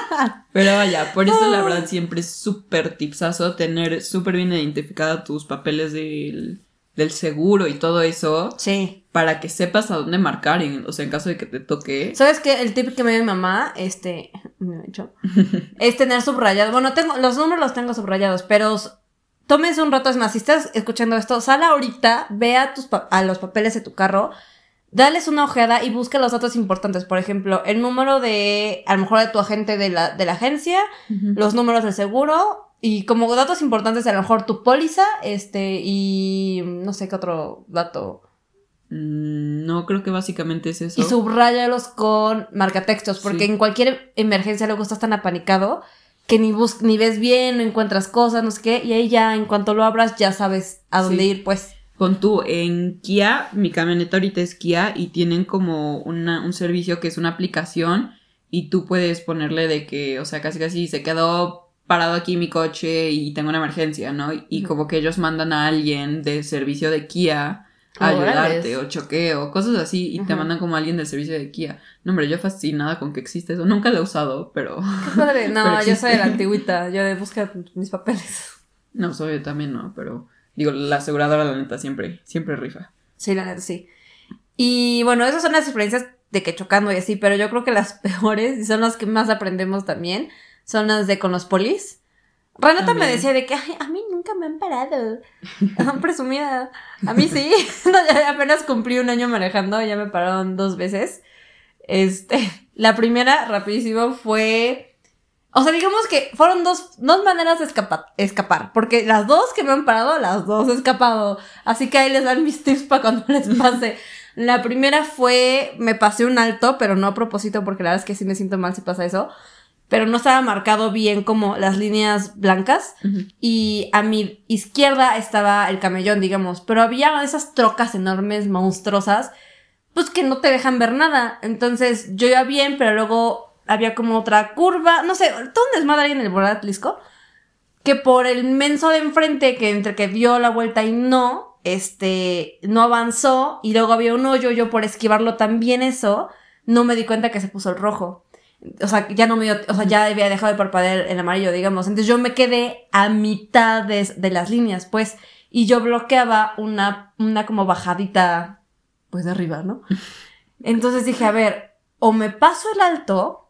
Pero vaya, por eso la verdad siempre es súper tipsazo tener súper bien identificada tus papeles del, del seguro y todo eso Sí. para que sepas a dónde marcar, en- o sea, en caso de que te toque. ¿Sabes qué? El tip que me dio mi mamá, este, me ha dicho, es tener subrayados. Bueno, tengo, los números los tengo subrayados, pero tómense un rato, es más, si estás escuchando esto, sal ahorita, ve a, tus pa- a los papeles de tu carro, dales una ojeada y busca los datos importantes. Por ejemplo, el número de, a lo mejor de tu agente de la, de la agencia, los números del seguro y como datos importantes, a lo mejor tu póliza, este, y no sé qué otro dato. Mm, No, creo que básicamente es eso. Y subráyalos con marcatextos, porque Sí. en cualquier emergencia luego estás tan apanicado que ni bus ni ves bien, no encuentras cosas, no sé qué, y ahí ya en cuanto lo abras ya sabes a dónde Sí. ir, pues. Pon tú, en Kia, mi camioneta ahorita es Kia y tienen como una- un servicio que es una aplicación y tú puedes ponerle de que, o sea, casi casi se quedó parado aquí mi coche y tengo una emergencia, ¿no? Y como que ellos mandan a alguien de servicio de Kia a Órales. ayudarte o choqueo, cosas así y te mandan como alguien del servicio de Kia. No, hombre, yo fascinada con que existe eso. Nunca lo he usado, pero... Qué padre. No, Pero yo soy de la antigüita, yo de buscar mis papeles. No, soy yo también, no, pero... Digo, la aseguradora, la neta, siempre, siempre rifa. Sí, la neta, sí. Y bueno, esas son las experiencias de que chocando y así, pero yo creo que las peores, y son las que más aprendemos también, son las de con los polis. Renata me decía de que "Ay, a mí nunca nunca me han parado. Presumida. A mí sí. apenas cumplí un año manejando, ya me pararon dos veces. Este, la primera, rapidísimo, fue... O sea, digamos que fueron dos, dos maneras de escapar, escapar, porque las dos que me han parado, las dos he escapado. Así que ahí les dan mis tips para cuando les pase. La primera fue, me pasé un alto, pero no a propósito, porque la verdad es que sí me siento mal si pasa eso. Pero no estaba marcado bien como las líneas blancas. Y a mi izquierda estaba el camellón, digamos. Pero había esas trocas enormes, monstruosas, pues que no te dejan ver nada. Entonces yo iba bien, pero luego había como otra curva. No sé, todo un desmadre ahí en el Borat Atlisco. Que por el menso de enfrente, que entre que dio la vuelta y no, este, no avanzó y luego había un hoyo, yo por esquivarlo también eso, no me di cuenta que se puso el rojo. O sea, ya no me dio, o sea, ya había dejado de parpadear el amarillo, digamos. Entonces yo me quedé a mitad de, de las líneas, pues, y yo bloqueaba una, una como bajadita, pues de arriba, ¿no? Entonces dije, a ver, o me paso el alto,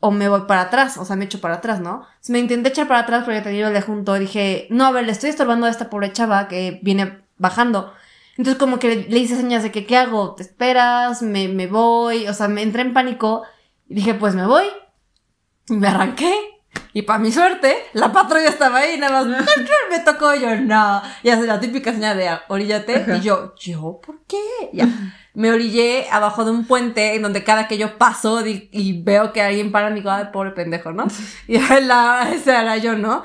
o me voy para atrás, o sea, me echo para atrás, ¿no? Entonces me intenté echar para atrás porque tenía el de junto, dije, no, a ver, le estoy estorbando a esta pobre chava que viene bajando. Entonces como que le, hice señas de que, ¿qué hago? ¿Te esperas? ¿Me, me voy? O sea, me entré en pánico y dije, pues me voy. Y me arranqué. Y para mi suerte, la patrulla estaba ahí, nada más me tocó yo, no. Y hace la típica señal de oríllate. Y yo, ¿yo por qué? Ya. Me orillé abajo de un puente en donde cada que yo paso y, veo que alguien para, digo, ay, pobre pendejo, ¿no? Y la, ese era yo, ¿no?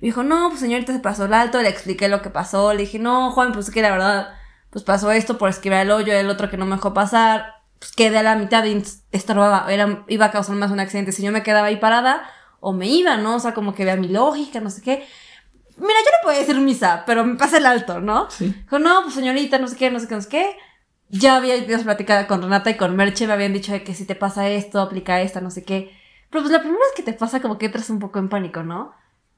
Me dijo, no, pues señorita se pasó el alto, le expliqué lo que pasó, le dije, no, Juan, pues es que la verdad, pues pasó esto por esquivar el hoyo, el otro que no me dejó pasar, pues quedé a la mitad y estorbaba, era, iba a causar más un accidente si yo me quedaba ahí parada, o me iba, ¿no? O sea, como que vea mi lógica, no sé qué. Mira, yo no podía decir misa, pero me pasa el alto, ¿no? Sí. Dijo, no, pues señorita, no sé qué, no sé qué, no sé qué. Ya había ido platicado con Renata y con Merche, me habían dicho que si te pasa esto, aplica esta, no sé qué. Pero pues la primera vez que te pasa como que entras un poco en pánico, ¿no?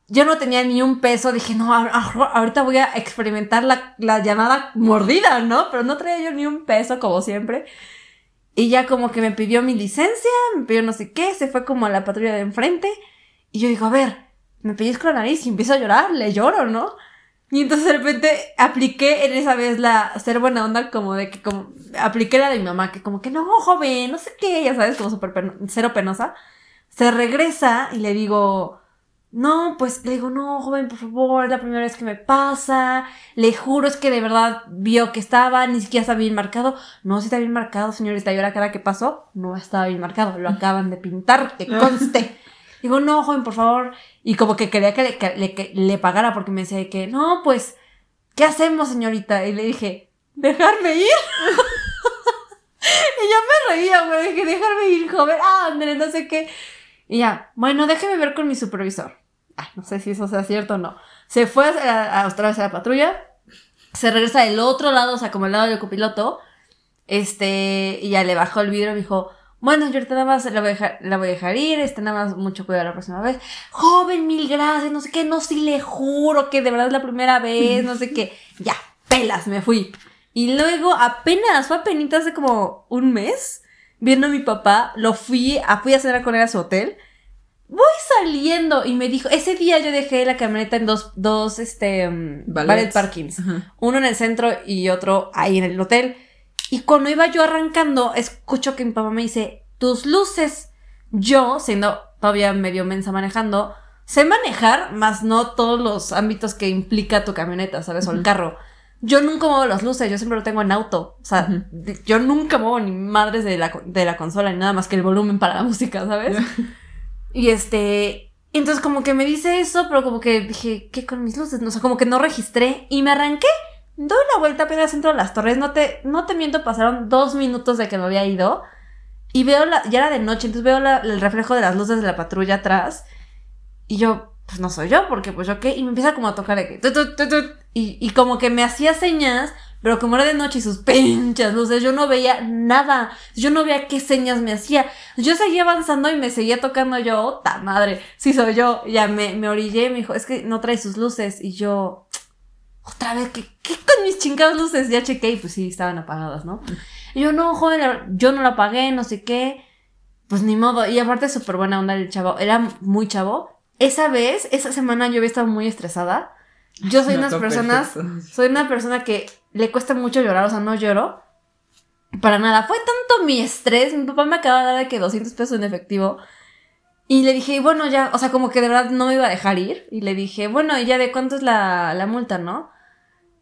yo no tenía ni un peso, dije, no, ahorita voy a experimentar la, la, llamada mordida, ¿no? Pero no traía yo ni un peso, como siempre. Y ya como que me pidió mi licencia, me pidió no sé qué, se fue como a la patrulla de enfrente. Y yo digo, a ver, me pellizco la nariz y empiezo a llorar, le lloro, ¿no? Y entonces de repente apliqué en esa vez la ser buena onda, como de que como apliqué la de mi mamá, que como que no, joven, no sé qué, ya sabes, como súper cero penosa. Se regresa y le digo, no, pues le digo, no, joven, por favor, es la primera vez que me pasa. Le juro, es que de verdad vio que estaba, ni siquiera estaba bien marcado. No, si está bien marcado, señorita. Y ahora cada que pasó, no estaba bien marcado. Lo acaban de pintar, que conste. digo, no, joven, por favor. Y como que quería que le, le pagara porque me decía que, no, pues, ¿qué hacemos, señorita? Y le dije, dejarme ir. y yo me reía, güey, dije, dejarme ir, joven. Ah, André, no sé qué. Y ya, bueno, déjeme ver con mi supervisor no sé si eso sea cierto o no. Se fue a, otra vez a la patrulla, se regresa del otro lado, o sea, como el lado del copiloto, este, y ya le bajó el vidrio y dijo, bueno, yo ahorita nada más la voy a dejar, la voy a dejar ir, este, nada más mucho cuidado la próxima vez. Joven, mil gracias, no sé qué, no, sí le juro que de verdad es la primera vez, no sé qué. Ya, pelas, me fui. Y luego apenas, fue apenas hace como un mes, viendo a mi papá, lo fui, a, fui a cenar con él a su hotel voy saliendo y me dijo, ese día yo dejé la camioneta en dos, dos, este, um, ballet parkings. Uno en el centro y otro ahí en el hotel. Y cuando iba yo arrancando, escucho que mi papá me dice, tus luces. Yo, siendo todavía medio mensa manejando, sé manejar, más no todos los ámbitos que implica tu camioneta, ¿sabes? O el carro. Yo nunca muevo las luces, yo siempre lo tengo en auto. O sea, yo nunca muevo ni madres de la, de la consola ni nada más que el volumen para la música, ¿sabes? Y este, entonces como que me dice eso, pero como que dije, ¿qué con mis luces? No, o sea, como que no registré y me arranqué. Doy la vuelta apenas dentro de las torres. No te, no te miento, pasaron dos minutos de que me había ido. Y veo la, ya era de noche, entonces veo el reflejo de las luces de la patrulla atrás. Y yo, pues no soy yo, porque pues yo qué. Y me empieza como a tocar de que. y, y como que me hacía señas, pero como era de noche y sus pinches luces, yo no veía nada. Yo no veía qué señas me hacía. Yo seguía avanzando y me seguía tocando yo, ¡ta madre! Sí soy yo. Ya me, me orillé me dijo, es que no trae sus luces. Y yo, otra vez, ¿qué, qué con mis chingadas luces? Ya chequé y pues sí, estaban apagadas, ¿no? Y yo, no, joder, yo no la apagué, no sé qué. Pues ni modo. Y aparte, súper buena onda el chavo. Era muy chavo. Esa vez, esa semana yo había estado muy estresada Yo soy No, unas personas, perfecto. soy una persona que le cuesta mucho llorar, o sea, no lloro. Para nada. Fue tanto mi estrés. Mi papá me acaba de dar de que 200 pesos en efectivo. Y le dije, bueno, ya, o sea, como que de verdad no me iba a dejar ir. Y le dije, bueno, ¿y ya de cuánto es la, la multa, no?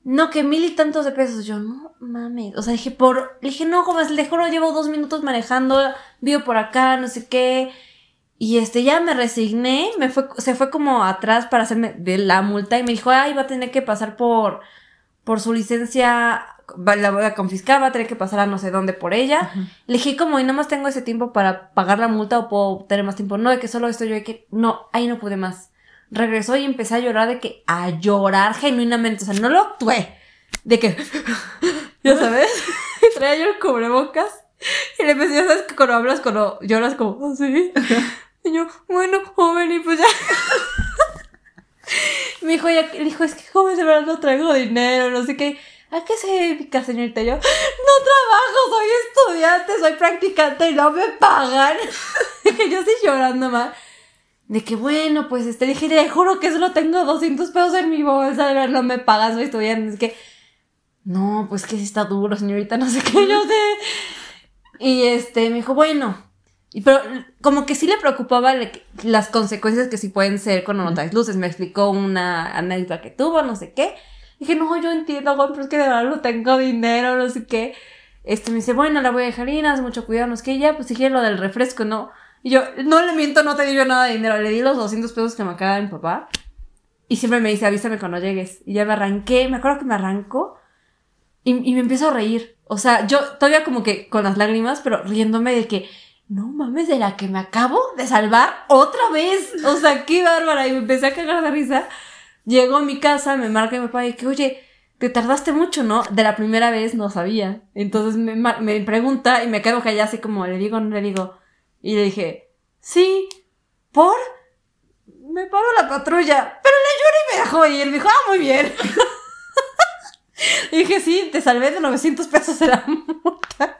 No, que mil y tantos de pesos. Yo, no mames. O sea, dije, por. Le dije, no, joven, le juro, llevo dos minutos manejando, vivo por acá, no sé qué. Y este, ya me resigné, me fue, se fue como atrás para hacerme de la multa y me dijo, ay, va a tener que pasar por, por su licencia, la voy a confiscar, va a tener que pasar a no sé dónde por ella. Le dije, como, y no más tengo ese tiempo para pagar la multa o puedo tener más tiempo. No, de que solo estoy yo, de que, no, ahí no pude más. Regresó y empecé a llorar de que, a llorar genuinamente, o sea, no lo actué. De que, ya sabes, traía yo el cubrebocas y le empecé, ya sabes que cuando hablas, cuando lloras como, así. Y yo, bueno, joven, y pues ya. Me dijo, le dijo, es que joven, de verdad no traigo dinero, no sé qué. ¿A qué se dedica, señorita? Yo, no trabajo, soy estudiante, soy practicante y no me pagan. que yo estoy llorando más. De que bueno, pues este, dije, le juro que solo tengo 200 pesos en mi bolsa, de verdad no me pagan, soy estudiante. Es que, no, pues que sí está duro, señorita, no sé qué, yo sé. Y este, me dijo, bueno. Pero como que sí le preocupaba le- las consecuencias que sí pueden ser cuando no traes luces. Me explicó una anécdota que tuvo, no sé qué. Dije, no, yo entiendo, güey, pero es que de verdad no tengo dinero, no sé qué. Este me dice, bueno, la voy a dejar ir, haz mucho cuidado, no sé qué. Ya, pues dije lo del refresco, ¿no? Y yo, no le miento, no te di yo nada de dinero. Le di los 200 pesos que me acaba de mi papá. Y siempre me dice, avísame cuando llegues. Y ya me arranqué, me acuerdo que me arranco. Y, y me empiezo a reír. O sea, yo todavía como que con las lágrimas, pero riéndome de que, no mames, de la que me acabo de salvar otra vez. O sea, qué bárbara. Y me empecé a cagar de risa. Llego a mi casa, me marca mi papá y que, oye, te tardaste mucho, ¿no? De la primera vez no sabía. Entonces me, me pregunta y me quedo callada así como, ¿le digo no le digo? Y le dije, sí, ¿por? Me paró la patrulla, pero le lloré y me dejó ir. Me dijo, ah, muy bien. Y dije, sí, te salvé de 900 pesos de la multa.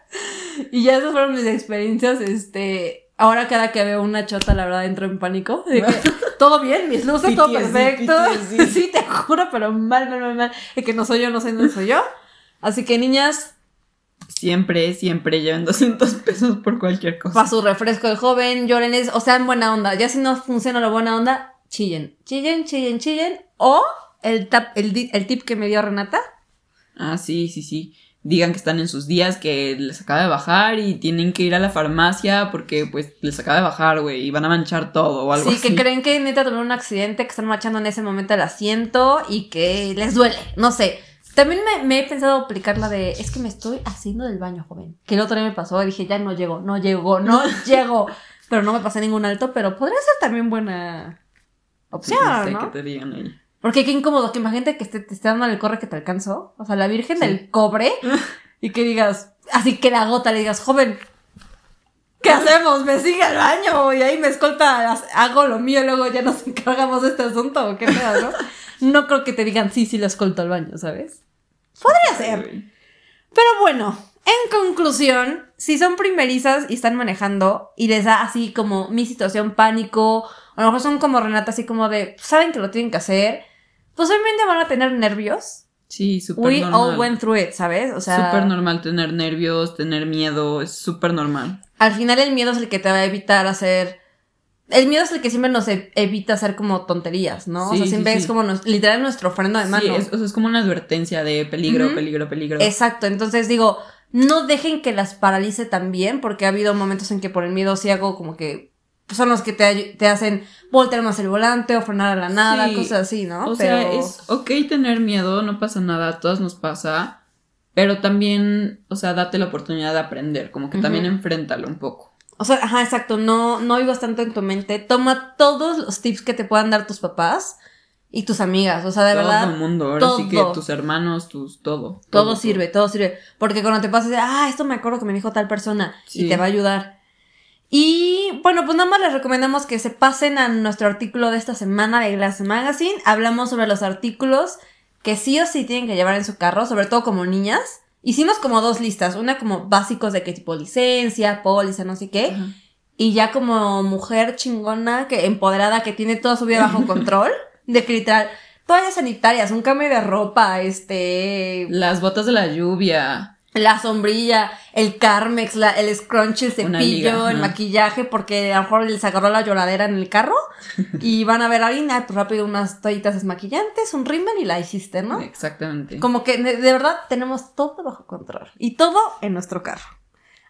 Y ya esas fueron mis experiencias. Este, ahora cada que veo una chota, la verdad, entro en pánico. De que, todo bien, mis luces, todo perfecto. Sí, te juro, pero mal, mal, mal, mal. De que no soy yo, no sé, no soy yo. Así que, niñas, Siempre, siempre lleven 200 pesos por cualquier cosa. para su refresco de joven, lloren, es- o sea, en buena onda. Ya si no funciona la buena onda, chillen. Chillen, chillen, chillen. O el, tap, el, el tip que me dio Renata. Ah, sí, sí, sí. Digan que están en sus días, que les acaba de bajar y tienen que ir a la farmacia porque pues les acaba de bajar, güey, y van a manchar todo o algo Sí, así. que creen que neta tuvieron un accidente, que están marchando en ese momento el asiento y que les duele. No sé. También me, me he pensado aplicar la de, es que me estoy haciendo del baño, joven. Que el otro día me pasó y dije, ya no llego, no llego, no llego. Pero no me pasé ningún alto, pero podría ser también buena Sí, opción, no sé ¿no? que te digan ahí. Porque qué incómodo, que imagínate que te esté dando el corre que te alcanzó. O sea, la virgen del cobre. y que digas, así que la gota le digas, joven, ¿qué hacemos? Me sigue al baño y ahí me escolta, hago lo mío, luego ya nos encargamos de este asunto qué pedo, ¿no? No creo que te digan, sí, sí, lo escolto al baño, ¿sabes? Podría ser. Pero bueno, en conclusión, si son primerizas y están manejando y les da así como mi situación pánico, a lo mejor son como Renata, así como de, saben que lo tienen que hacer, pues obviamente van a tener nervios. Sí, súper We normal. all went through it, ¿sabes? O sea, Súper normal tener nervios, tener miedo, es súper normal. al final el miedo es el que te va a evitar hacer... El miedo es el que siempre nos e- evita hacer como tonterías, ¿no? o sea, siempre sí. es como nos- literal nuestro freno de mano. Sí, es, o sea, es como una advertencia de peligro, peligro, peligro. Exacto, entonces digo, no dejen que las paralice también, porque ha habido momentos en que por el miedo sí hago como que son los que te, te hacen voltear más el volante o frenar a la nada, Sí, cosas así, ¿no? O sea, es ok tener miedo, no pasa nada, a todas nos pasa, pero también, o sea, date la oportunidad de aprender, como que también enfréntalo un poco. O sea, ajá, exacto, no, no vivas tanto en tu mente, toma todos los tips que te puedan dar tus papás y tus amigas, o sea, de todo verdad, el mundo, ahora sí que todo. tus hermanos, tus, todo. todo sirve, todo sirve, porque cuando te pases, ah, esto me acuerdo que me dijo tal persona y te va a ayudar. Y bueno, pues nada más les recomendamos que se pasen a nuestro artículo de esta semana de Glass Magazine. Hablamos sobre los artículos que sí o sí tienen que llevar en su carro, sobre todo como niñas. Hicimos como dos listas, una como básicos de qué tipo licencia, póliza, no sé qué, y ya como mujer chingona, que empoderada, que tiene toda su vida bajo control, de que literal toallas sanitarias, un cambio de ropa, este... Las botas de la lluvia. La sombrilla, el Carmex, la, el scrunch, el cepillo, el maquillaje, porque a lo mejor les agarró la lloradera en el carro y van a ver a alguien, ah, pues rápido unas toallitas desmaquillantes, un rímel y la hiciste, ¿no? Exactamente. Como que de, de verdad tenemos todo bajo control y todo en nuestro carro.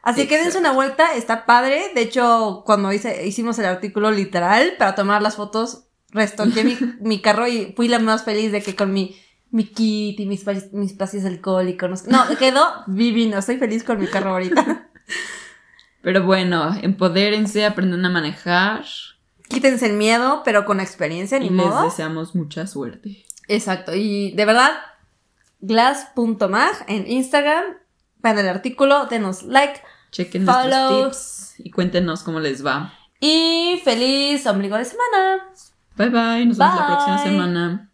Así que dense una vuelta, está padre. De hecho, cuando hice, hicimos el artículo literal para tomar las fotos, restoqué mi, mi carro y fui la más feliz de que con mi, mi kit y mis, mis pastillas alcohólicos. No, quedó divino. Estoy feliz con mi carro ahorita. Pero bueno, empodérense, aprendan a manejar. Quítense el miedo, pero con experiencia, ni Y les deseamos mucha suerte. Exacto. Y de verdad, glass.mag en Instagram. Vean el artículo, denos like. Chequen Follow. nuestros tips y cuéntenos cómo les va. Y feliz ombligo de semana. Bye bye, nos vemos la próxima semana.